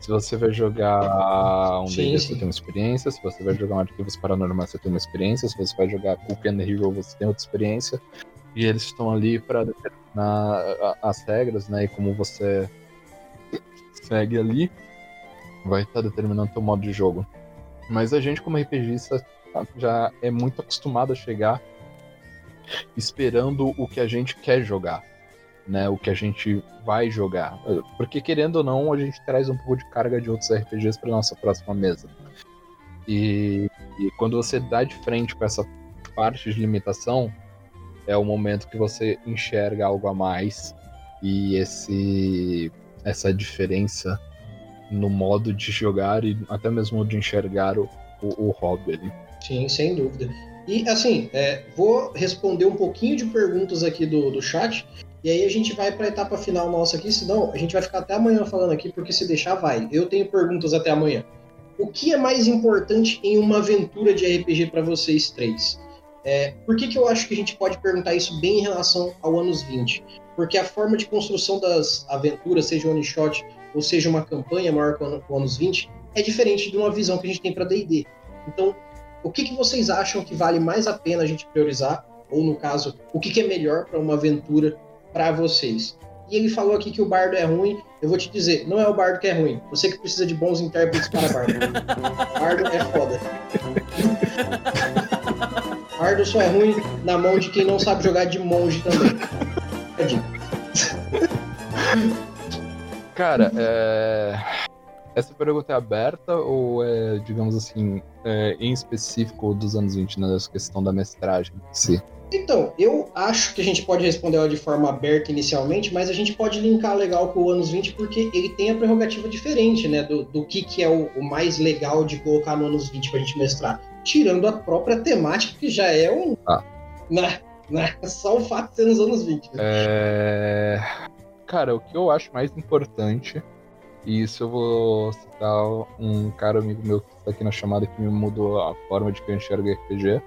Se você vai jogar um D&D, você tem uma experiência. Se você vai jogar um Arquivos Paranormais, você tem uma experiência. Se você vai jogar Cook and Hero, você tem outra experiência. E eles estão ali para determinar as regras, né? E como você segue ali, vai estar tá determinando teu modo de jogo. Mas a gente, como RPGista, já é muito acostumado a chegar esperando o que a gente quer jogar, né? O que a gente vai jogar. Porque querendo ou não, a gente traz um pouco de carga de outros RPGs para nossa próxima mesa. E, e, quando você dá de frente com essa parte de limitação, é o momento que você enxerga algo a mais e esse essa diferença no modo de jogar e até mesmo de enxergar o, o, o hobby ali. Sim, sem dúvida. E assim, é, vou responder um pouquinho de perguntas aqui do, do chat. E aí a gente vai para a etapa final nossa aqui, senão a gente vai ficar até amanhã falando aqui, porque se deixar, vai. Eu tenho perguntas até amanhã. O que é mais importante em uma aventura de RPG para vocês três? É, por que, que eu acho que a gente pode perguntar isso bem em relação ao anos 20? Porque a forma de construção das aventuras, seja one shot ou seja uma campanha maior que o anos 20, é diferente de uma visão que a gente tem para D&D. Então, o que, que vocês acham que vale mais a pena a gente priorizar? Ou, no caso, o que, que é melhor para uma aventura para vocês? E ele falou aqui que o bardo é ruim. Eu vou te dizer, não é o bardo que é ruim. Você que precisa de bons intérpretes para bardo. bardo é foda. Bardo só é ruim na mão de quem não sabe jogar de monge também. Cara, é... essa pergunta é aberta ou é, digamos assim, é, em específico dos anos 20, nessa né, questão da mestragem em si? Então, eu acho que a gente pode responder ela de forma aberta inicialmente, mas a gente pode linkar legal com o anos 20 porque ele tem a prerrogativa diferente, né? Do, do que, que é o, o mais legal de colocar no anos 20 pra gente mestrar. Tirando a própria temática, que já é um. Ah. Né, né, só o fato de ser nos anos 20. Né? É... Cara, o que eu acho mais importante, e isso eu vou citar um cara amigo meu que está aqui na chamada que me mudou a forma de que eu enxergo RPG.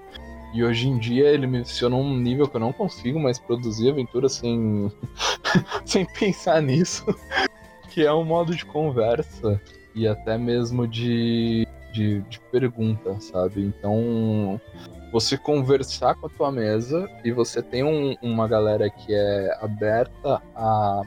E hoje em dia ele me menciona um nível que eu não consigo mais produzir aventura sem, sem pensar nisso. que é um modo de conversa e até mesmo de, de, de pergunta, sabe? Então, você conversar com a tua mesa e você tem um, uma galera que é aberta a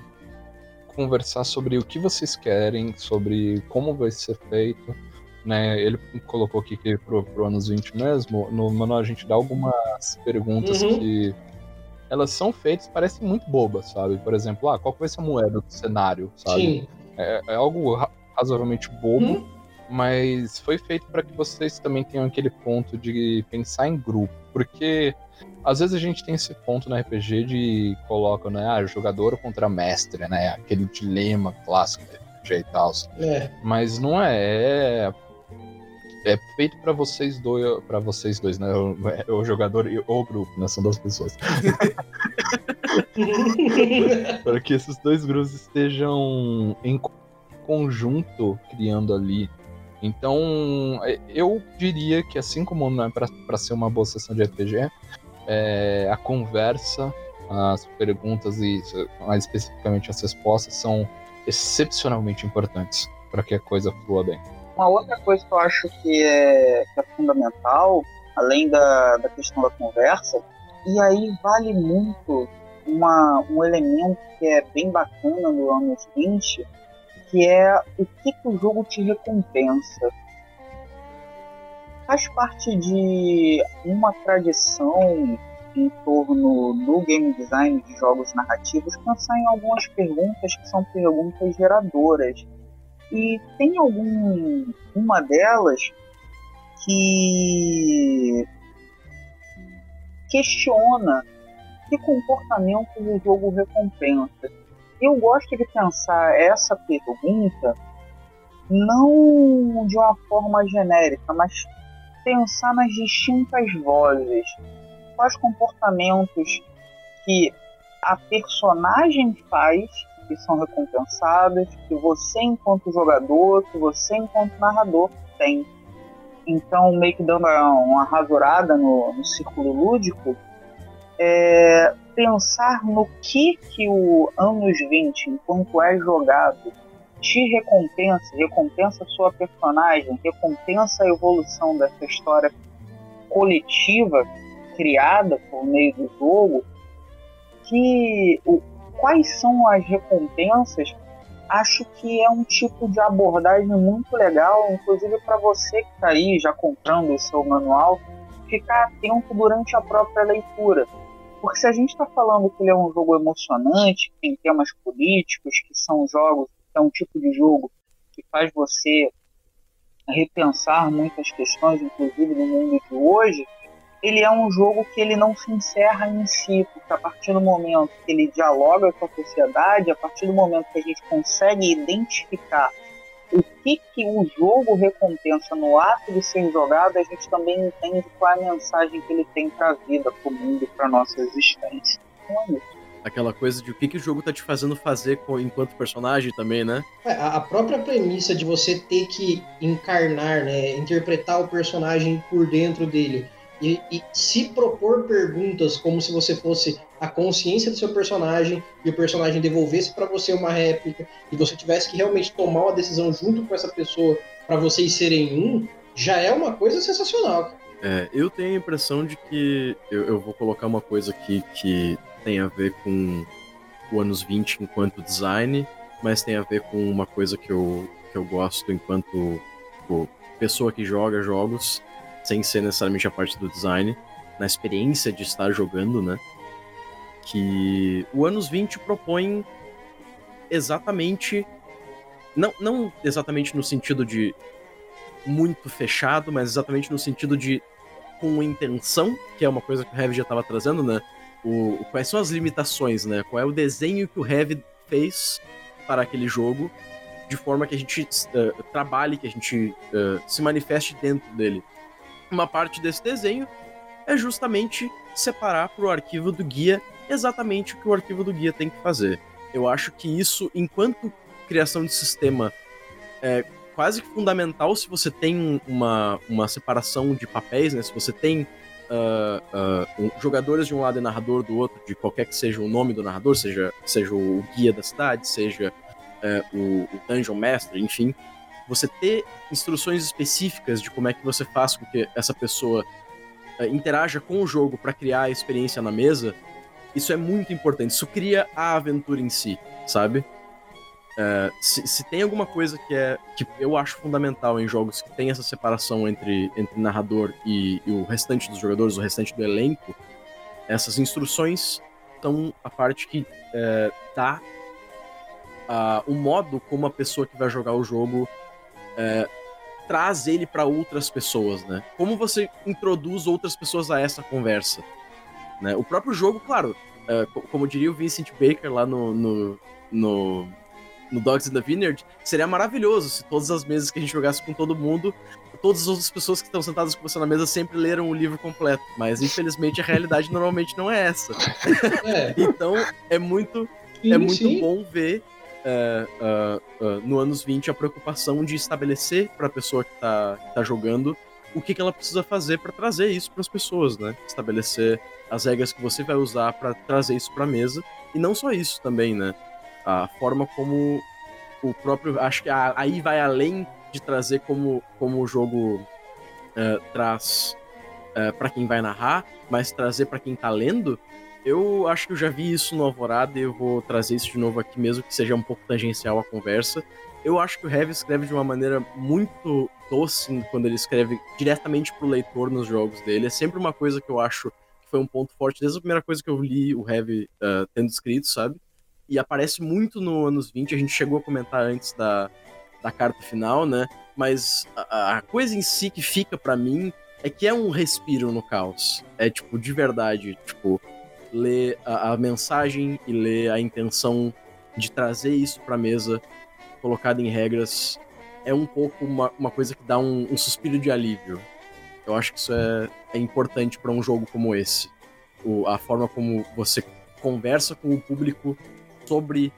conversar sobre o que vocês querem, sobre como vai ser feito. Né, ele colocou aqui que pro, pro anos 20 mesmo, no manual a gente dá algumas perguntas uhum. que elas são feitas, parecem muito bobas, sabe? Por exemplo, ah, qual vai ser a moeda do cenário, sabe? Sim. É, é algo razoavelmente bobo, uhum mas foi feito para que vocês também tenham aquele ponto de pensar em grupo, porque às vezes a gente tem esse ponto no RPG de coloca, né, ah, jogador contra mestre, né, aquele dilema clássico do RPG e tal. É. Mas não é, é é feito para vocês dois, para vocês dois, né? O, é, o jogador e o grupo, né? São duas pessoas. para que esses dois grupos estejam em conjunto criando ali então, é, eu diria que assim como não é para ser uma boa sessão de RPG, é, a conversa, as perguntas e mais especificamente as respostas são excepcionalmente importantes para que a coisa flua bem. Uma outra coisa que eu acho que é, que é fundamental, além da, da questão da conversa, e aí vale muito uma, um elemento que é bem bacana no anos 20, que é o que, que o jogo te recompensa. Faz parte de uma tradição em torno do game design de jogos narrativos pensar em algumas perguntas que são perguntas geradoras. E tem algum uma delas que questiona que comportamento o jogo recompensa eu gosto de pensar essa pergunta não de uma forma genérica, mas pensar nas distintas vozes, quais comportamentos que a personagem faz que são recompensados, que você enquanto jogador, que você enquanto narrador tem. Então, meio que dando uma rasurada no, no círculo lúdico, é, pensar no que que o anos 20, enquanto é jogado, te recompensa, recompensa a sua personagem, recompensa a evolução dessa história coletiva criada por meio do jogo, que o, quais são as recompensas acho que é um tipo de abordagem muito legal, inclusive para você que está aí já comprando o seu manual, ficar atento durante a própria leitura. Porque se a gente está falando que ele é um jogo emocionante, que tem temas políticos, que são jogos, é um tipo de jogo que faz você repensar muitas questões, inclusive no mundo de hoje, ele é um jogo que ele não se encerra em si, porque a partir do momento que ele dialoga com a sociedade, a partir do momento que a gente consegue identificar o que, que o jogo recompensa no ato de ser jogado, a gente também entende qual é a mensagem que ele tem para a vida, para o mundo, para nossa existência. Então é aquela coisa de o que, que o jogo tá te fazendo fazer com, enquanto personagem também, né? É, a própria premissa de você ter que encarnar, né, interpretar o personagem por dentro dele e, e, se propor perguntas como se você fosse a consciência do seu personagem e o personagem devolvesse para você uma réplica e você tivesse que realmente tomar uma decisão junto com essa pessoa para vocês serem um, já é uma coisa sensacional. É, eu tenho a impressão de que eu, eu vou colocar uma coisa aqui que tem a ver com o anos 20 enquanto design, mas tem a ver com uma coisa que eu, que eu gosto enquanto tipo, pessoa que joga jogos, sem ser necessariamente a parte do design, na experiência de estar jogando, né? Que o anos 20 propõe exatamente. Não, não exatamente no sentido de muito fechado, mas exatamente no sentido de com intenção, que é uma coisa que o Heavy já estava trazendo, né? o, quais são as limitações, né? Qual é o desenho que o Heavy fez para aquele jogo, de forma que a gente uh, trabalhe, que a gente uh, se manifeste dentro dele. Uma parte desse desenho é justamente separar para o arquivo do guia exatamente o que o arquivo do guia tem que fazer. Eu acho que isso, enquanto criação de sistema, é quase que fundamental se você tem uma, uma separação de papéis, né? Se você tem uh, uh, um, jogadores de um lado e narrador do outro, de qualquer que seja o nome do narrador, seja, seja o guia da cidade, seja uh, o, o Dungeon Master, enfim, você ter instruções específicas de como é que você faz com que essa pessoa interaja com o jogo para criar a experiência na mesa, isso é muito importante. Isso cria a aventura em si, sabe? Uh, se, se, tem alguma coisa que é que eu acho fundamental em jogos que tem essa separação entre, entre narrador e, e o restante dos jogadores, o restante do elenco, essas instruções são a parte que uh, dá uh, o modo como a pessoa que vai jogar o jogo uh, traz ele para outras pessoas, né? Como você introduz outras pessoas a essa conversa, né? O próprio jogo, claro, como diria o Vincent Baker lá no, no, no no Dogs in the Vineyard, seria maravilhoso se todas as mesas que a gente jogasse com todo mundo, todas as outras pessoas que estão sentadas com você na mesa sempre leram o livro completo. Mas infelizmente a realidade normalmente não é essa. É. então é muito, sim, é muito sim. bom ver uh, uh, uh, no anos 20 a preocupação de estabelecer para a pessoa que está tá jogando o que, que ela precisa fazer para trazer isso para as pessoas, né? Estabelecer as regras que você vai usar para trazer isso para a mesa. E não só isso também, né? a forma como o próprio. Acho que aí vai além de trazer como, como o jogo uh, traz é, para quem vai narrar, mas trazer para quem tá lendo. Eu acho que eu já vi isso no Alvorada e eu vou trazer isso de novo aqui, mesmo que seja um pouco tangencial a conversa. Eu acho que o Heavy escreve de uma maneira muito doce quando ele escreve diretamente pro leitor nos jogos dele. É sempre uma coisa que eu acho que foi um ponto forte desde a primeira coisa que eu li o Heavy uh, tendo escrito, sabe? e aparece muito no anos 20. A gente chegou a comentar antes da, da carta final, né? Mas a, a coisa em si que fica para mim é que é um respiro no caos. É tipo, de verdade, tipo, ler a, a mensagem e ler a intenção de trazer isso pra mesa, colocado em regras, é um pouco uma, uma coisa que dá um, um suspiro de alívio. Eu acho que isso é, é importante para um jogo como esse. O, a forma como você conversa com o público sobre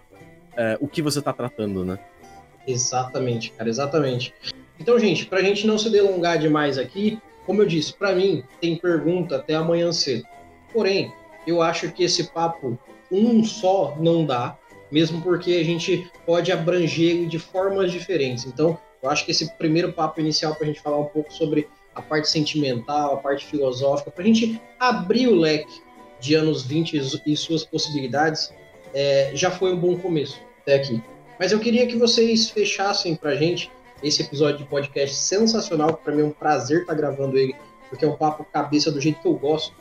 é, o que você está tratando, né? Exatamente, cara, exatamente. Então, gente, para a gente não se delongar demais aqui, como eu disse, para mim tem pergunta até amanhã cedo. Porém, eu acho que esse papo um só não dá, mesmo porque a gente pode abranger de formas diferentes. Então, eu acho que esse primeiro papo inicial para a gente falar um pouco sobre a parte sentimental, a parte filosófica, para a gente abrir o leque de anos 20 e suas possibilidades, é, já foi um bom começo até aqui. Mas eu queria que vocês fechassem pra gente esse episódio de podcast sensacional, para mim é um prazer estar gravando ele, porque é um papo cabeça do jeito que eu gosto.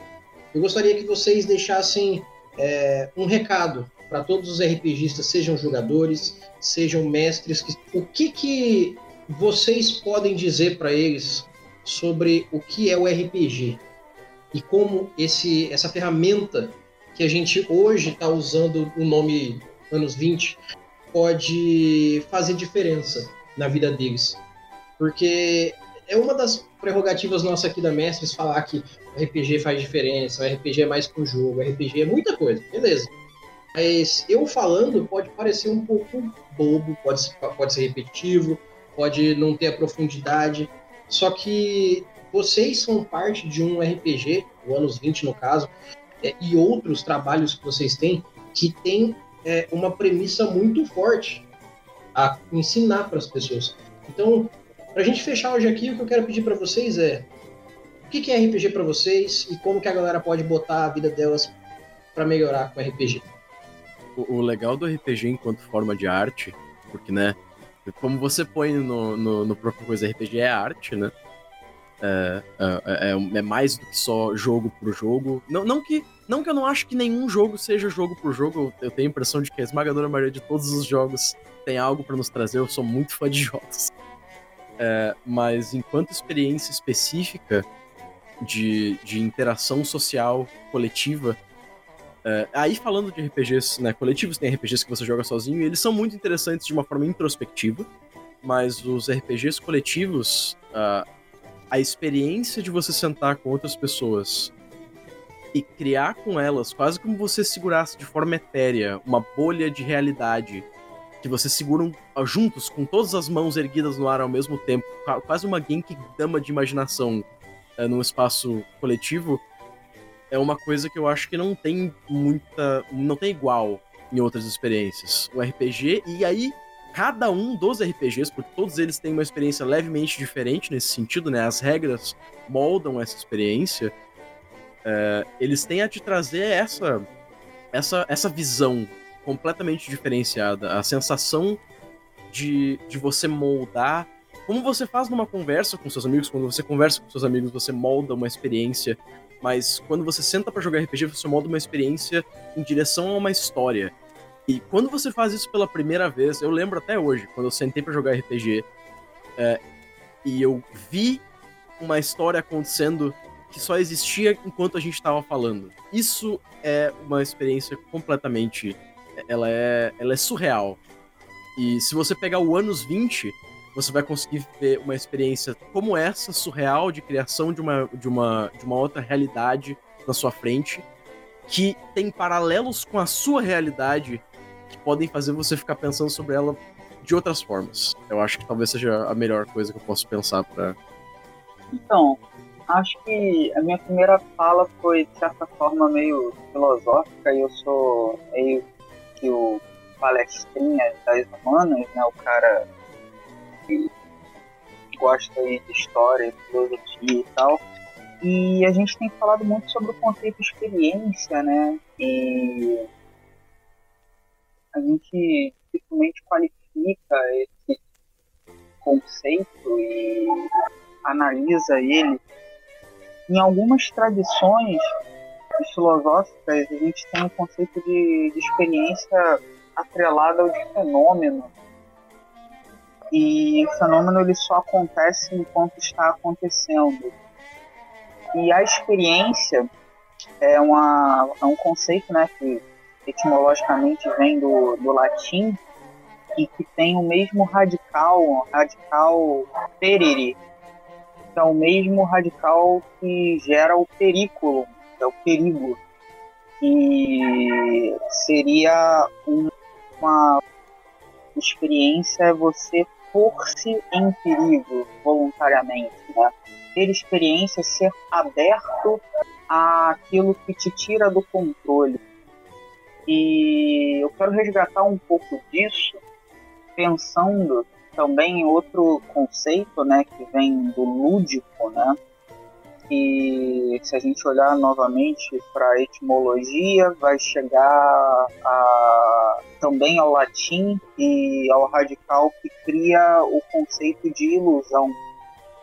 Eu gostaria que vocês deixassem é, um recado para todos os RPGistas, sejam jogadores, sejam mestres, o que, que vocês podem dizer para eles sobre o que é o RPG e como esse, essa ferramenta que a gente hoje está usando o nome anos 20 pode fazer diferença na vida deles. Porque é uma das prerrogativas nossas aqui da Mestres falar que RPG faz diferença, RPG é mais que um jogo, RPG é muita coisa, beleza. Mas eu falando pode parecer um pouco bobo, pode ser, pode ser repetitivo, pode não ter a profundidade. Só que vocês são parte de um RPG, o anos 20 no caso, é, e outros trabalhos que vocês têm, que tem é, uma premissa muito forte a ensinar para as pessoas. Então, para a gente fechar hoje aqui, o que eu quero pedir para vocês é o que, é RPG para vocês e como que a galera pode botar a vida delas para melhorar com RPG. O, o, legal do RPG enquanto forma de arte, porque, né, como você põe no, no, no próprio coisa, RPG é arte, né? É, é, é, é, mais do que só jogo por jogo. Não, não, que, não que eu não acho que nenhum jogo seja jogo por jogo, eu tenho a impressão de que a esmagadora maioria de todos os jogos tem algo para nos trazer, eu sou muito fã de jogos. É, mas enquanto experiência específica de, de interação social coletiva, é, aí falando de RPGs né, coletivos, tem RPGs que você joga sozinho, e eles são muito interessantes de uma forma introspectiva, mas os RPGs coletivos, uh, a experiência de você sentar com outras pessoas e criar com elas, quase como você segurasse de forma etérea uma bolha de realidade que vocês seguram juntos, com todas as mãos erguidas no ar ao mesmo tempo, quase uma Genkidama de imaginação é, num espaço coletivo, é uma coisa que eu acho que não tem muita. não tem igual em outras experiências. O RPG, e aí cada um dos RPGs, porque todos eles têm uma experiência levemente diferente nesse sentido, né? As regras moldam essa experiência. É, eles têm a te trazer essa, essa, essa visão completamente diferenciada. A sensação de, de você moldar. Como você faz numa conversa com seus amigos, quando você conversa com seus amigos, você molda uma experiência. Mas quando você senta para jogar RPG, você molda uma experiência em direção a uma história. E quando você faz isso pela primeira vez, eu lembro até hoje, quando eu sentei para jogar RPG, é, e eu vi uma história acontecendo que só existia enquanto a gente estava falando. Isso é uma experiência completamente ela é, ela é surreal. E se você pegar o anos 20, você vai conseguir ver uma experiência como essa, surreal, de criação de uma, de uma, de uma outra realidade na sua frente, que tem paralelos com a sua realidade que podem fazer você ficar pensando sobre ela de outras formas. Eu acho que talvez seja a melhor coisa que eu posso pensar para. Então, acho que a minha primeira fala foi de certa forma meio filosófica e eu sou meio que o palestrinha das humanas, né, o cara que gosta aí de história, filosofia e tal. E a gente tem falado muito sobre o conceito experiência, né? E a gente dificilmente qualifica esse conceito e analisa ele. Em algumas tradições filosóficas, a gente tem um conceito de, de experiência atrelada ao de fenômeno. E o fenômeno ele só acontece enquanto está acontecendo. E a experiência é, uma, é um conceito né, que etimologicamente vem do, do latim e que tem o mesmo radical, radical perere, que é o mesmo radical que gera o perículo, é o perigo. E seria uma experiência você pôr-se em perigo voluntariamente, né? Ter experiência, ser aberto àquilo que te tira do controle. E eu quero resgatar um pouco disso, pensando também em outro conceito, né, que vem do lúdico, né, E se a gente olhar novamente para a etimologia, vai chegar a, também ao latim e ao radical que cria o conceito de ilusão.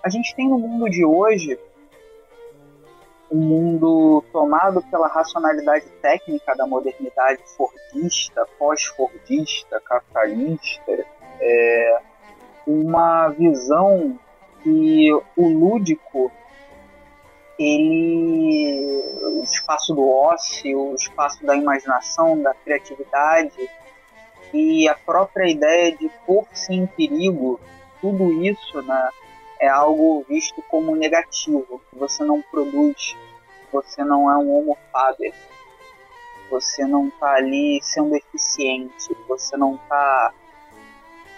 A gente tem no mundo de hoje um mundo tomado pela racionalidade técnica da modernidade fordista, pós-fordista, capitalista, é, uma visão que o lúdico ele o espaço do ócio, o espaço da imaginação, da criatividade e a própria ideia de pôr-se em perigo, tudo isso né, é algo visto como negativo. Você não produz, você não é um homo faber, você não está ali sendo eficiente, você não está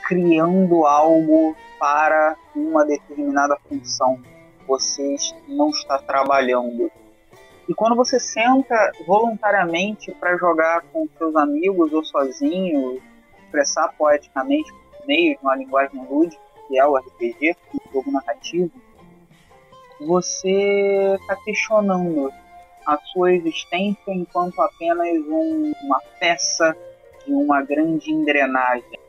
criando algo para uma determinada função você não está trabalhando. E quando você senta voluntariamente para jogar com seus amigos ou sozinho, expressar poeticamente por meio de uma linguagem lúdica, que é o RPG, um jogo narrativo, você está questionando a sua existência enquanto apenas um, uma peça de uma grande engrenagem.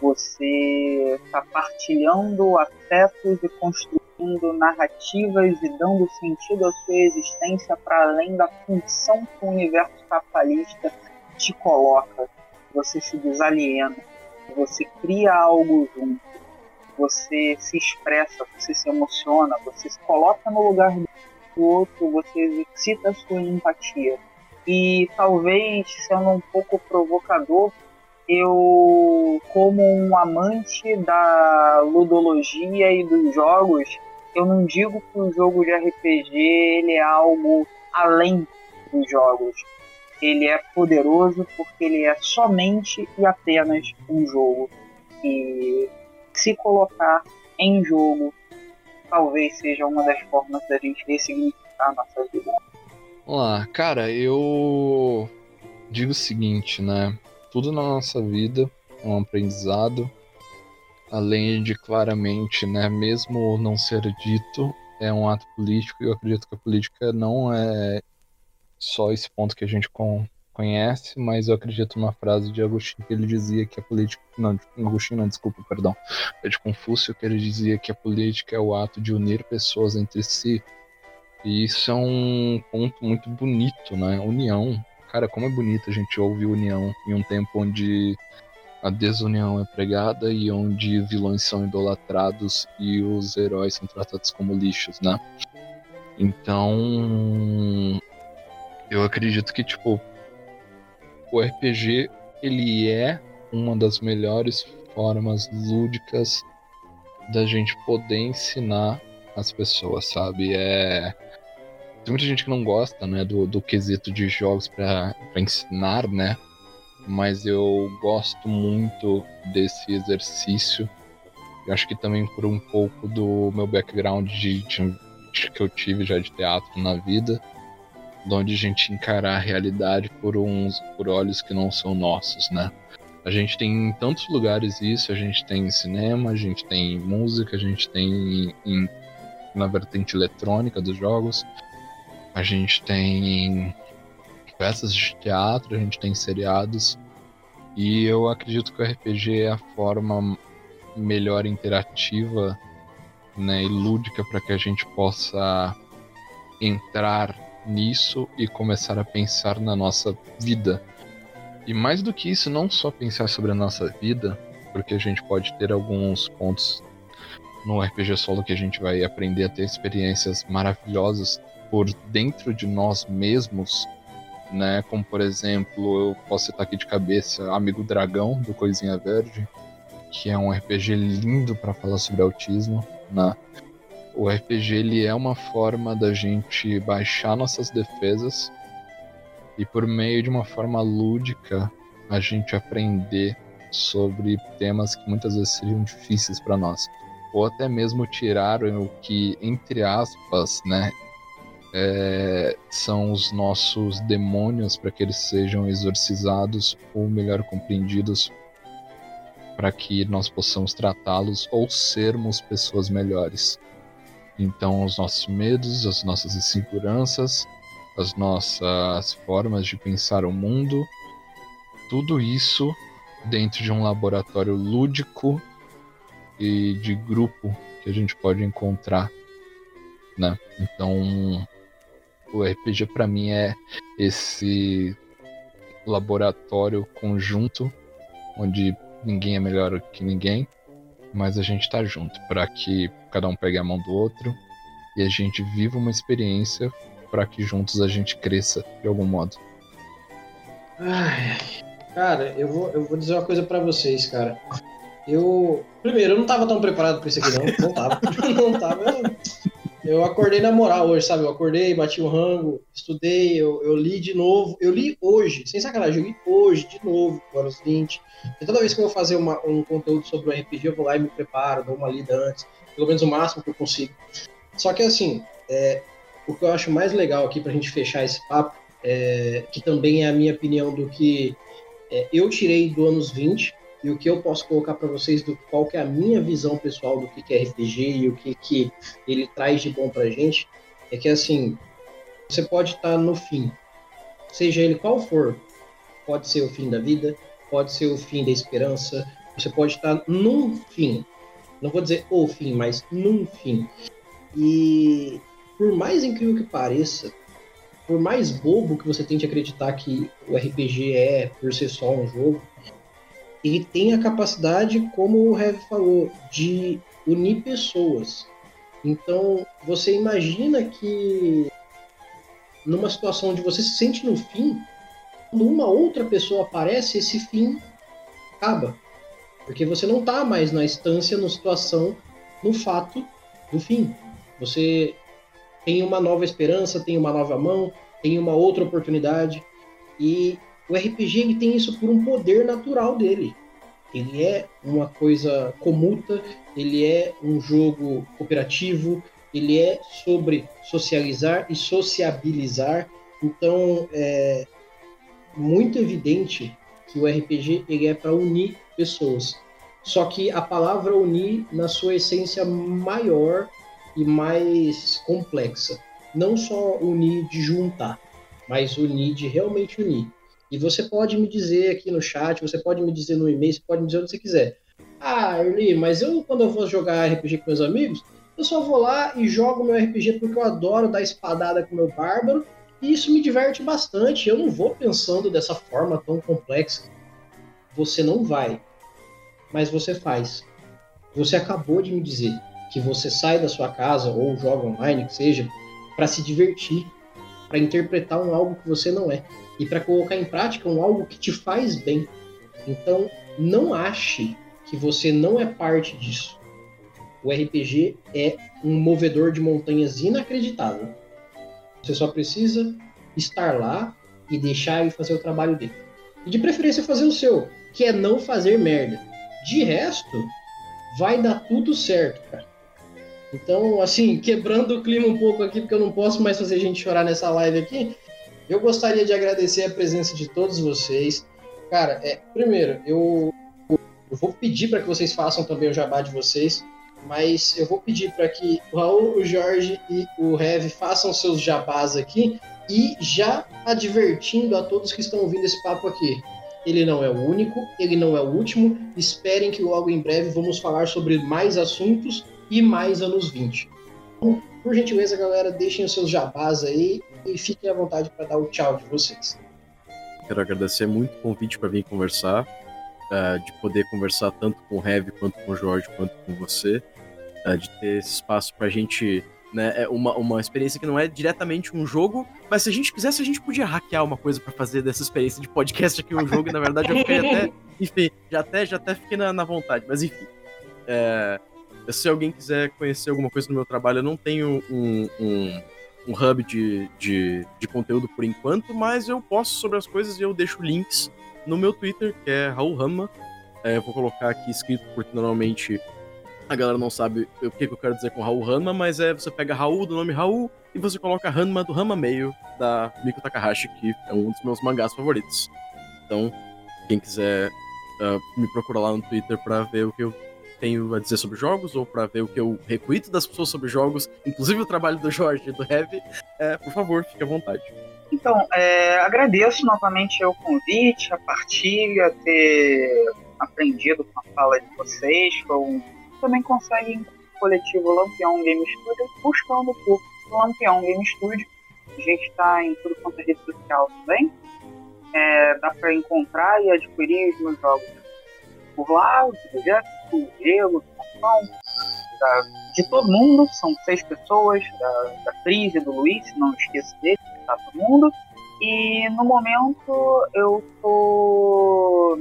Você está partilhando afetos e construindo construindo narrativas e dando sentido à sua existência para além da função que o universo capitalista te coloca. Você se desaliena, você cria algo junto, você se expressa, você se emociona, você se coloca no lugar do outro, você exercita a sua empatia. E talvez sendo um pouco provocador, eu, como um amante da ludologia e dos jogos, eu não digo que o jogo de RPG ele é algo além dos jogos. Ele é poderoso porque ele é somente e apenas um jogo. E se colocar em jogo talvez seja uma das formas da gente ressignificar a nossa vida. Vamos lá, cara, eu digo o seguinte, né? Tudo na nossa vida é um aprendizado além de claramente, né, mesmo não ser dito, é um ato político e eu acredito que a política não é só esse ponto que a gente conhece, mas eu acredito numa frase de Agostinho que ele dizia que a política, não, Agostinho não, desculpa, perdão, é de Confúcio que ele dizia que a política é o ato de unir pessoas entre si. E isso é um ponto muito bonito, né? União. Cara, como é bonito a gente ouvir união em um tempo onde a desunião é pregada e onde vilões são idolatrados e os heróis são tratados como lixos, né? Então, eu acredito que tipo o RPG ele é uma das melhores formas lúdicas da gente poder ensinar as pessoas, sabe? É tem muita gente que não gosta, né, do, do quesito de jogos para ensinar, né? mas eu gosto muito desse exercício. Eu acho que também por um pouco do meu background de, de, que eu tive já de teatro na vida, de onde a gente encarar a realidade por uns por olhos que não são nossos, né? A gente tem em tantos lugares isso, a gente tem cinema, a gente tem música, a gente tem em, na vertente eletrônica dos jogos, a gente tem peças de teatro, a gente tem seriados. E eu acredito que o RPG é a forma melhor interativa né, e lúdica para que a gente possa entrar nisso e começar a pensar na nossa vida. E mais do que isso, não só pensar sobre a nossa vida, porque a gente pode ter alguns pontos no RPG solo que a gente vai aprender a ter experiências maravilhosas por dentro de nós mesmos né? Como por exemplo, eu posso citar aqui de cabeça Amigo Dragão do Coisinha Verde, que é um RPG lindo para falar sobre autismo, né? O RPG ele é uma forma da gente baixar nossas defesas e por meio de uma forma lúdica a gente aprender sobre temas que muitas vezes seriam difíceis para nós ou até mesmo tirar o que entre aspas, né, é, são os nossos demônios para que eles sejam exorcizados ou melhor compreendidos para que nós possamos tratá-los ou sermos pessoas melhores. Então, os nossos medos, as nossas inseguranças, as nossas formas de pensar o mundo, tudo isso dentro de um laboratório lúdico e de grupo que a gente pode encontrar, né? Então, o RPG para mim é esse laboratório conjunto onde ninguém é melhor que ninguém, mas a gente tá junto para que cada um pegue a mão do outro e a gente viva uma experiência para que juntos a gente cresça de algum modo. Ai, cara, eu vou, eu vou dizer uma coisa para vocês, cara. Eu. Primeiro, eu não tava tão preparado pra isso aqui, não. Não tava. não tava. Eu, eu acordei na moral hoje, sabe? Eu acordei, bati um rango, estudei, eu, eu li de novo. Eu li hoje, sem sacanagem, eu li hoje de novo, anos 20. E toda vez que eu vou fazer uma, um conteúdo sobre o RPG, eu vou lá e me preparo, dou uma lida antes. Pelo menos o máximo que eu consigo. Só que assim, é, o que eu acho mais legal aqui pra gente fechar esse papo, é, que também é a minha opinião do que é, eu tirei do anos 20 e o que eu posso colocar para vocês do qual que é a minha visão pessoal do que é RPG e o que, que ele traz de bom pra gente, é que assim, você pode estar tá no fim, seja ele qual for, pode ser o fim da vida, pode ser o fim da esperança, você pode estar tá num fim, não vou dizer o fim, mas num fim. E por mais incrível que pareça, por mais bobo que você tente acreditar que o RPG é por ser só um jogo, ele tem a capacidade, como o Heavy falou, de unir pessoas. Então, você imagina que numa situação onde você se sente no fim, quando uma outra pessoa aparece, esse fim acaba. Porque você não está mais na instância, na situação, no fato do fim. Você tem uma nova esperança, tem uma nova mão, tem uma outra oportunidade. E o RPG ele tem isso por um poder natural dele. Ele é uma coisa comuta, ele é um jogo cooperativo, ele é sobre socializar e sociabilizar. Então é muito evidente que o RPG ele é para unir pessoas. Só que a palavra unir, na sua essência maior, e mais complexa. Não só unir de juntar, mas unir de realmente unir. E você pode me dizer aqui no chat, você pode me dizer no e-mail, você pode me dizer onde você quiser. Ah, Erli, mas eu, quando eu vou jogar RPG com meus amigos, eu só vou lá e jogo meu RPG porque eu adoro dar espadada com meu bárbaro, e isso me diverte bastante. Eu não vou pensando dessa forma tão complexa. Você não vai, mas você faz. Você acabou de me dizer que você sai da sua casa ou joga online, que seja, para se divertir, para interpretar um algo que você não é e para colocar em prática um algo que te faz bem. Então, não ache que você não é parte disso. O RPG é um movedor de montanhas inacreditável. Você só precisa estar lá e deixar ele fazer o trabalho dele. E de preferência fazer o seu, que é não fazer merda. De resto, vai dar tudo certo, cara. Então, assim, quebrando o clima um pouco aqui, porque eu não posso mais fazer gente chorar nessa live aqui, eu gostaria de agradecer a presença de todos vocês. Cara, é, primeiro, eu, eu vou pedir para que vocês façam também o jabá de vocês, mas eu vou pedir para que o Raul, o Jorge e o Rev façam seus jabás aqui e já advertindo a todos que estão ouvindo esse papo aqui. Ele não é o único, ele não é o último. Esperem que logo em breve vamos falar sobre mais assuntos e mais anos 20. Então, por gentileza, galera, deixem os seus jabás aí e fiquem à vontade para dar o tchau de vocês. Quero agradecer muito o convite para vir conversar, uh, de poder conversar tanto com o Heavy, quanto com o Jorge, quanto com você, uh, de ter esse espaço para a gente né? É uma, uma experiência que não é diretamente um jogo, mas se a gente quisesse, a gente podia hackear uma coisa para fazer dessa experiência de podcast aqui um jogo, e na verdade eu fiquei até. Enfim, já até, já até fiquei na, na vontade, mas enfim. É, se alguém quiser conhecer alguma coisa no meu trabalho, eu não tenho um, um, um hub de, de, de, conteúdo por enquanto, mas eu posto sobre as coisas e eu deixo links no meu Twitter, que é Raul Rama. É, vou colocar aqui escrito, porque normalmente a galera não sabe o que, que eu quero dizer com Raul Hanma, mas é você pega Raul do nome Raul e você coloca Hanma do Hanma Meio da Miko Takahashi, que é um dos meus mangás favoritos. Então, quem quiser uh, me procurar lá no Twitter pra ver o que eu tenho a dizer sobre jogos ou para ver o que eu recuito das pessoas sobre jogos, inclusive o trabalho do Jorge e do Heavy, é, por favor, fique à vontade. Então, é, agradeço novamente o convite, a partilha, ter aprendido com a fala de vocês. Foi também consegue o coletivo Lampião Game Studio buscando por Lampião Game Studio. A gente está em tudo quanto é rede social também. É, dá para encontrar e adquirir os meus jogos por lá, o projeto, o Gelo, da, de todo mundo, são seis pessoas, da, da Cris e do Luiz, não esqueça dele, tá todo mundo. E no momento eu estou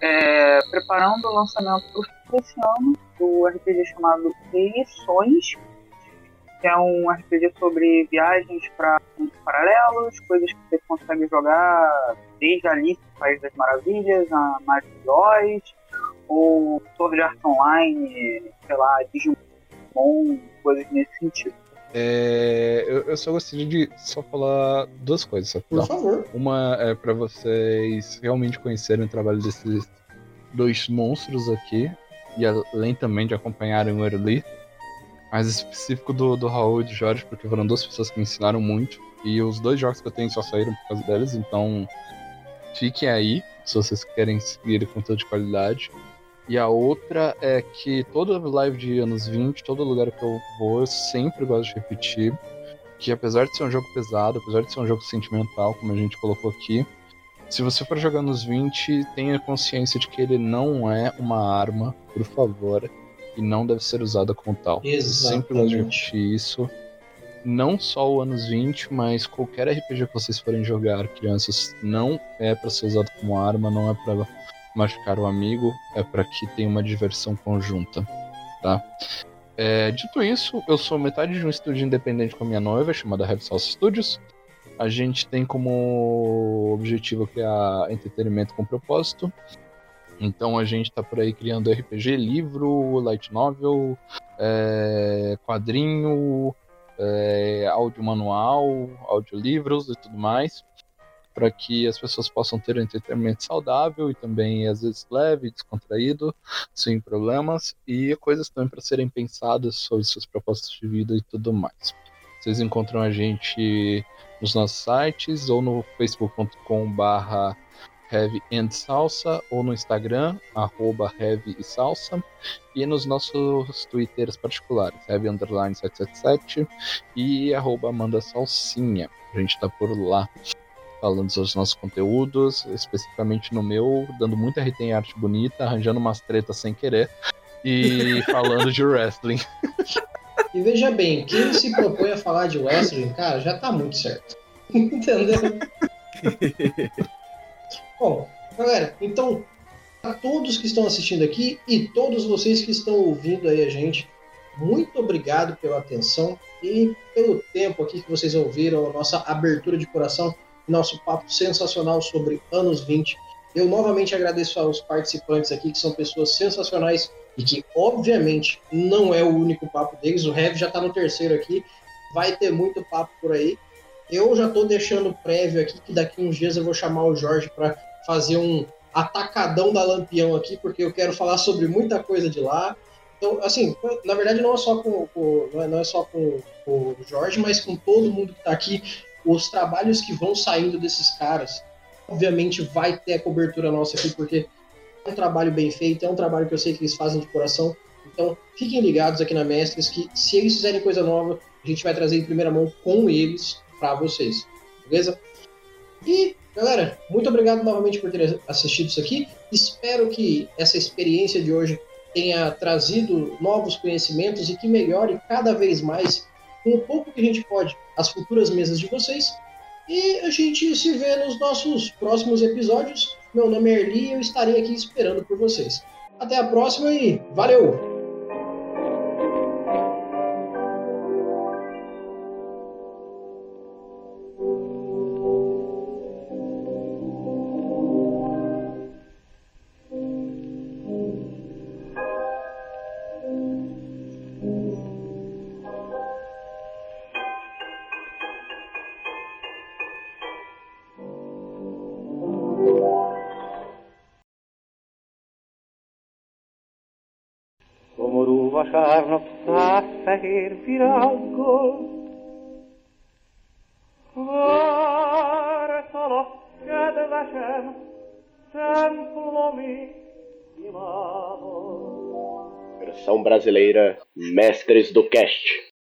é, preparando o lançamento desse ano do RPG chamado Lições, que é um RPG sobre viagens para mundos paralelos, coisas que você consegue jogar desde Alice, País das Maravilhas, a Magic Oz, ou Sword Art Online, sei lá, Digimon, coisas nesse sentido. É, eu, eu, só gostaria de só falar duas coisas. Só, Por favor. Uma é para vocês realmente conhecerem o trabalho desses dois monstros aqui, e além também de acompanharem o Early, mais específico do, do Raul e do Jorge, porque foram duas pessoas que me ensinaram muito, e os dois jogos que eu tenho só saíram por causa deles, então fiquem aí, se vocês querem seguir conteúdo de qualidade. E a outra é que toda live de anos 20, todo lugar que eu vou, eu sempre gosto de repetir que apesar de ser um jogo pesado, apesar de ser um jogo sentimental, como a gente colocou aqui, se você for jogar nos 20, tenha consciência de que ele não é uma arma, por favor, e não deve ser usada como tal. Exatamente. Eu sempre de repetir isso. Não só o anos 20, mas qualquer RPG que vocês forem jogar, crianças, não é para ser usado como arma, não é para machucar o amigo, é para que tenha uma diversão conjunta, tá? É, dito isso, eu sou metade de um estúdio independente com a minha noiva, chamada Heavy Salsa Studios. A gente tem como objetivo criar entretenimento com propósito. Então a gente está por aí criando RPG, livro, light novel, é, quadrinho, é, áudio manual, audiolivros e tudo mais para que as pessoas possam ter um entretenimento saudável e também às vezes leve, descontraído, sem problemas e coisas também para serem pensadas sobre suas propostas de vida e tudo mais. Vocês encontram a gente nos nossos sites ou no facebook.com/barra Heavy and Salsa ou no Instagram, arroba Heavy e Salsa, e nos nossos twitters particulares, Heavy Underline 777 e arroba Amanda Salsinha. A gente tá por lá falando sobre os nossos conteúdos, especificamente no meu, dando muita RT em arte bonita, arranjando umas tretas sem querer e falando de wrestling. E veja bem, quem se propõe a falar de wrestling, cara, já tá muito certo. Entendeu? Bom, galera, então, a todos que estão assistindo aqui e todos vocês que estão ouvindo aí a gente, muito obrigado pela atenção e pelo tempo aqui que vocês ouviram a nossa abertura de coração nosso papo sensacional sobre anos 20. Eu novamente agradeço aos participantes aqui, que são pessoas sensacionais e que, obviamente, não é o único papo deles. O Rev já está no terceiro aqui, vai ter muito papo por aí. Eu já estou deixando prévio aqui que daqui uns dias eu vou chamar o Jorge para fazer um atacadão da Lampião aqui, porque eu quero falar sobre muita coisa de lá. Então, assim, na verdade não é só com, com não é só com, com o Jorge, mas com todo mundo que está aqui os trabalhos que vão saindo desses caras, obviamente vai ter a cobertura nossa aqui, porque é um trabalho bem feito, é um trabalho que eu sei que eles fazem de coração. Então, fiquem ligados aqui na Mestres que se eles fizerem coisa nova, a gente vai trazer em primeira mão com eles para vocês. Beleza? E, galera, muito obrigado novamente por ter assistido isso aqui. Espero que essa experiência de hoje tenha trazido novos conhecimentos e que melhore cada vez mais com o pouco que a gente pode as futuras mesas de vocês. E a gente se vê nos nossos próximos episódios. Meu nome é Erli e eu estarei aqui esperando por vocês. Até a próxima e valeu! Fehér virággal. Vártalak, kedvesem, templomi imádon. Versão brasileira Mestres do Cast.